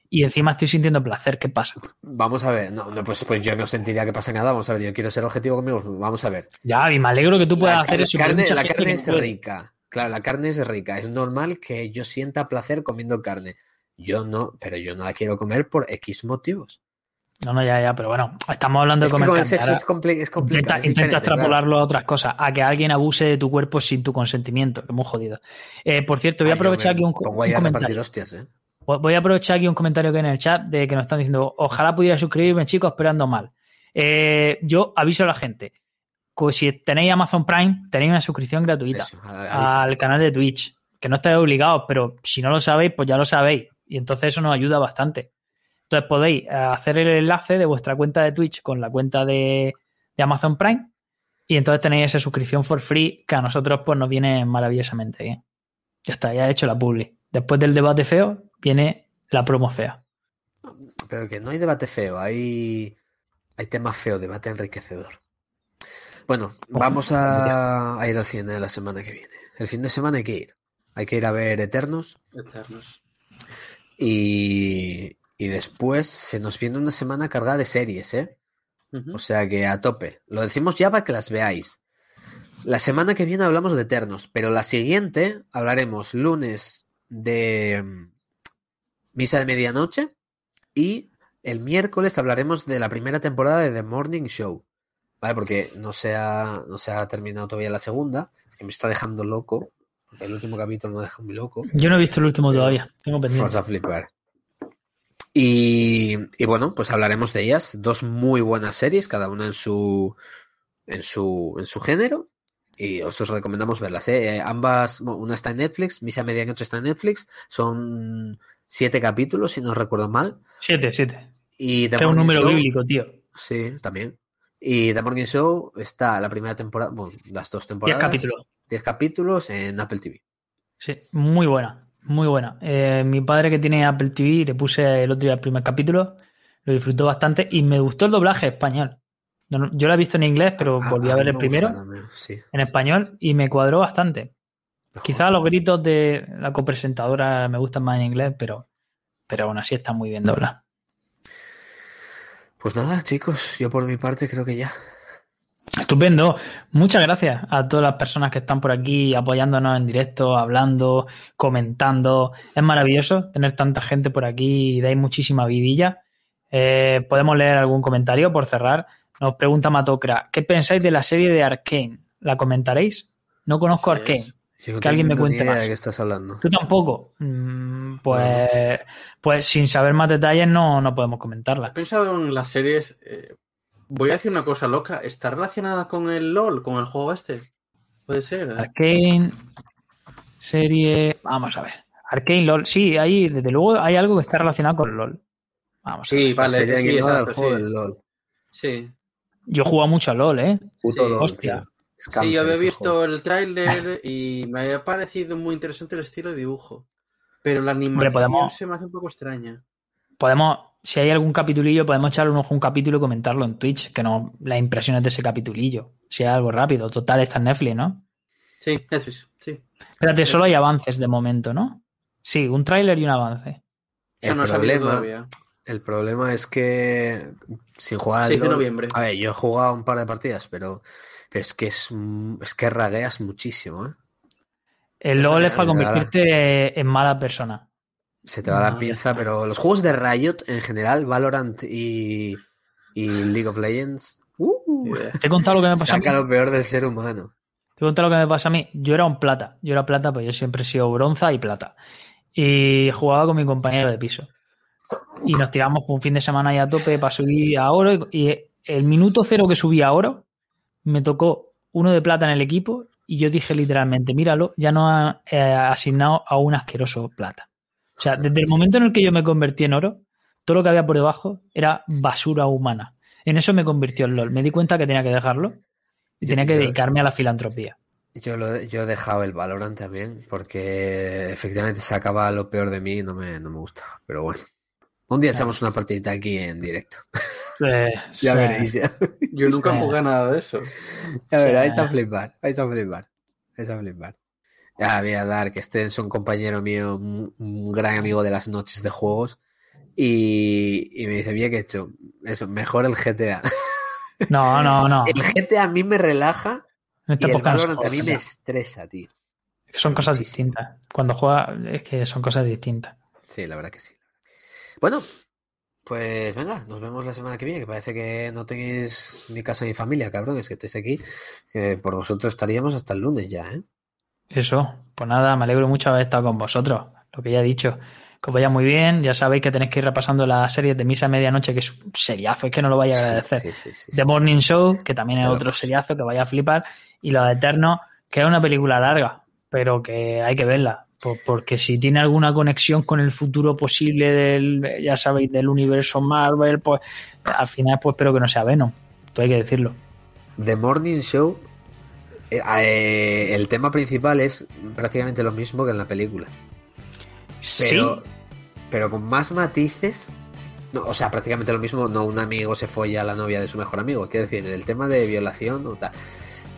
y encima estoy sintiendo placer. ¿Qué pasa? Vamos a ver. No, no, pues, pues yo no sentiría que pasa nada. Vamos a ver. Yo quiero ser objetivo conmigo. Vamos a ver. Ya, y me alegro que tú puedas La hacer eso. carne- la carne es puede. rica. Claro, la carne es rica. Es normal que yo sienta placer comiendo carne. Yo no, pero yo no la quiero comer por X motivos. No, no, ya, ya, pero bueno, estamos hablando Es de comer con el sexo es, compli- es complicado. Intenta, es intenta diferente, claro. extrapolarlo a otras cosas, a que alguien abuse de tu cuerpo sin tu consentimiento, que es muy jodido. Eh, por cierto, voy a Ay, aprovechar me aquí un, un ahí a repartir comentario. hostias, ¿eh? Voy a aprovechar aquí un comentario que hay en el chat de que nos están diciendo, ojalá pudiera suscribirme, chicos, esperando mal. Eh, yo aviso a la gente, que si tenéis Amazon Prime, tenéis una suscripción gratuita Eso, al canal de Twitch, que no estáis obligados, pero si no lo sabéis, pues ya lo sabéis. Y entonces eso nos ayuda bastante. Entonces podéis eh, hacer el enlace de vuestra cuenta de Twitch con la cuenta de, de Amazon Prime y entonces tenéis esa suscripción for free que a nosotros pues nos viene maravillosamente bien. Ya está, ya he hecho la publi. Después del debate feo viene la promo fea. Pero que no hay debate feo, hay, hay tema feo, debate enriquecedor. Bueno, vamos a, a ir al cine la semana que viene. El fin de semana hay que ir. Hay que ir a ver Eternos Eternos. y, y después se nos viene una semana cargada de series, ¿eh? O sea que a tope. Lo decimos ya para que las veáis. La semana que viene hablamos de Eternos, pero la siguiente hablaremos lunes de Misa de Medianoche y el miércoles hablaremos de la primera temporada de The Morning Show. ¿Vale? Porque no se ha, no se ha terminado todavía la segunda, que me está dejando loco. El último capítulo me deja muy loco. Yo no he visto el último todavía, tengo pendiente. Vas a flipar. Y, y bueno, pues hablaremos de ellas. Dos muy buenas series, cada una en su, en su, en su género. Y os, os recomendamos verlas. ¿eh? Eh, Ambas, una está en Netflix, Misa Medianoche está en Netflix. Son siete capítulos, si no recuerdo mal. Siete, siete. Y Es un número Show- bíblico, tío. Sí, también. Y The Morning Show está la primera temporada, bueno, las dos temporadas. capítulos. 10 capítulos en Apple TV. Sí, muy buena, muy buena. Eh, mi padre que tiene Apple TV, le puse el otro día el primer capítulo, lo disfrutó bastante y me gustó el doblaje español. No, no, Yo lo he visto en inglés, pero Ah, volví a a ver el me primero gusta también, sí. en español y me cuadró bastante. Quizás los gritos de la copresentadora me gustan más en inglés, pero, pero aún así está muy bien doblada. Pues nada, chicos, yo por mi parte creo que ya. Estupendo. Muchas gracias a todas las personas que están por aquí apoyándonos en directo, hablando, comentando. Es maravilloso tener tanta gente por aquí y dais muchísima vidilla. Eh, Podemos leer algún comentario por cerrar. Nos pregunta Matocra, ¿qué pensáis de la serie de Arkane? ¿La comentaréis? No conozco Pues, Arkane. Yo no Que alguien me cuente idea más. de qué estás hablando. ¿Tú tampoco? Mm, Pues, pues sin saber más detalles no, no podemos He comentarla. pensado en las series. eh, voy a decir una cosa loca. ¿Está relacionada con el LOL, con el juego este? Puede ser. ¿eh? Arkane, serie. Vamos a ver. Arkane LOL. Sí, ahí, desde luego, hay algo que está relacionado con LOL. Vamos a ver. Sí, vale. Sería sí, juego sí. del LOL. Sí. Yo he jugado mucho a LOL, ¿eh? Puto Sí. LOL, Hostia. tío. Sí, yo había visto juego. el tráiler y me había parecido muy interesante el estilo de dibujo. Pero la animación podemos- se me hace un poco extraña. Podemos, si hay algún capitulillo, podemos echarle un ojo a un capítulo y comentarlo en Twitch, que no las impresiones de ese capitulillo. Si hay algo rápido. Total, está en Netflix, ¿no? Sí, Netflix, sí. Espérate, solo hay avances de momento, ¿no? Sí, un tráiler y un avance. Eso El no problema, todavía. el problema es que sin jugar al 6 de noviembre. A ver, yo he jugado un par de partidas, pero, pero es que es, es que ragueas muchísimo, ¿eh? El LOL es para convertirte en mala persona. Se te va la No, ya pinza, pero los juegos de Riot en general, Valorant y, y League of Legends, uh, Te he contado lo que me pasa a mí. saca lo peor del ser humano. Te cuento lo que me pasa a mí. Yo era un plata. Yo era plata, pues yo siempre he sido bronza y plata. Y jugaba con mi compañero de piso. Y nos tiramos por un fin de semana ahí a tope para subir a oro. Y, y el minuto cero que subí a oro, me tocó uno de plata en el equipo. Y yo dije literalmente, míralo, ya no ha eh, asignado a un asqueroso plata. O sea, desde el momento en el que yo me convertí en oro, todo lo que había por debajo era basura humana. En eso me convirtió en LOL. Me di cuenta que tenía que dejarlo y Yo- tenía que yo- dedicarme a la filantropía. Yo, lo, yo he dejado el Valorant también, porque efectivamente sacaba lo peor de mí y no me, no me gustaba. Pero bueno, un día echamos una partidita aquí en directo. Eh, Ya sí. veréis, ya, Yo nunca Sí. jugué nada de eso. ya Sí. veréis, vais a flipar, vais a flipar, vais a flipar. Ya voy a dar que este es un compañero mío, un, gran amigo de las noches de juegos, y, y me dice, bien que he hecho, eso, mejor el GTA. No, no, no. El GTA a mí me relaja En y el Valorant a mí me estresa, tío. Son cosas Muchísimo. distintas. Cuando juega, es que son cosas distintas. Sí, la verdad que sí. Bueno, pues venga, nos vemos la semana que viene, que parece que no tenéis ni casa ni familia, cabrones, que estéis aquí. Que por vosotros estaríamos hasta el lunes ya, ¿eh? Eso, pues nada, me alegro mucho de haber estado con vosotros. Lo que ya he dicho. Que os vaya muy bien. Ya sabéis que tenéis que ir repasando la serie de Misa a Medianoche, que es un seriazo, es que no lo vaya a agradecer. Sí, sí, sí. The Morning Show, que también es otro pues- seriazo que vaya a flipar. Y Lo de Eterno, que es una película larga, pero que hay que verla. Po- Porque si tiene alguna conexión con el futuro posible del, ya sabéis, del universo Marvel, pues al final pues espero que no sea Venom. Esto hay que decirlo. The Morning Show, eh, eh, el tema principal es prácticamente lo mismo que en la película. Pero, sí, pero con más matices. No, o sea, prácticamente lo mismo, no un amigo se folla a la novia de su mejor amigo. Quiero decir, el tema de violación o tal.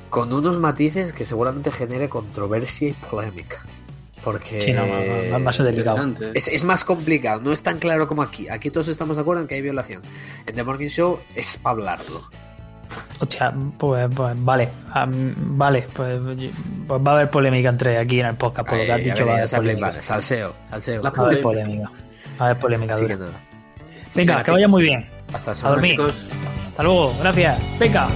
Con unos matices que seguramente genere controversia y polémica. Porque sí, no, va- va a ser delicado. Interesante. es, es más complicado, no es tan claro como aquí. Aquí todos estamos de acuerdo en que hay violación. En The Morning Show es para hablarlo. Hostia, pues, pues vale, vale, pues, pues va a haber polémica entre aquí en el podcast, por lo que has dicho, va a haber polémica. Salseo, salseo. La Va a haber Polémica. Va a haber polémica Así que dura. nada. Venga, Venga, que vaya muy bien. Hasta A dormir. Chicos, Hasta luego, gracias. Venga.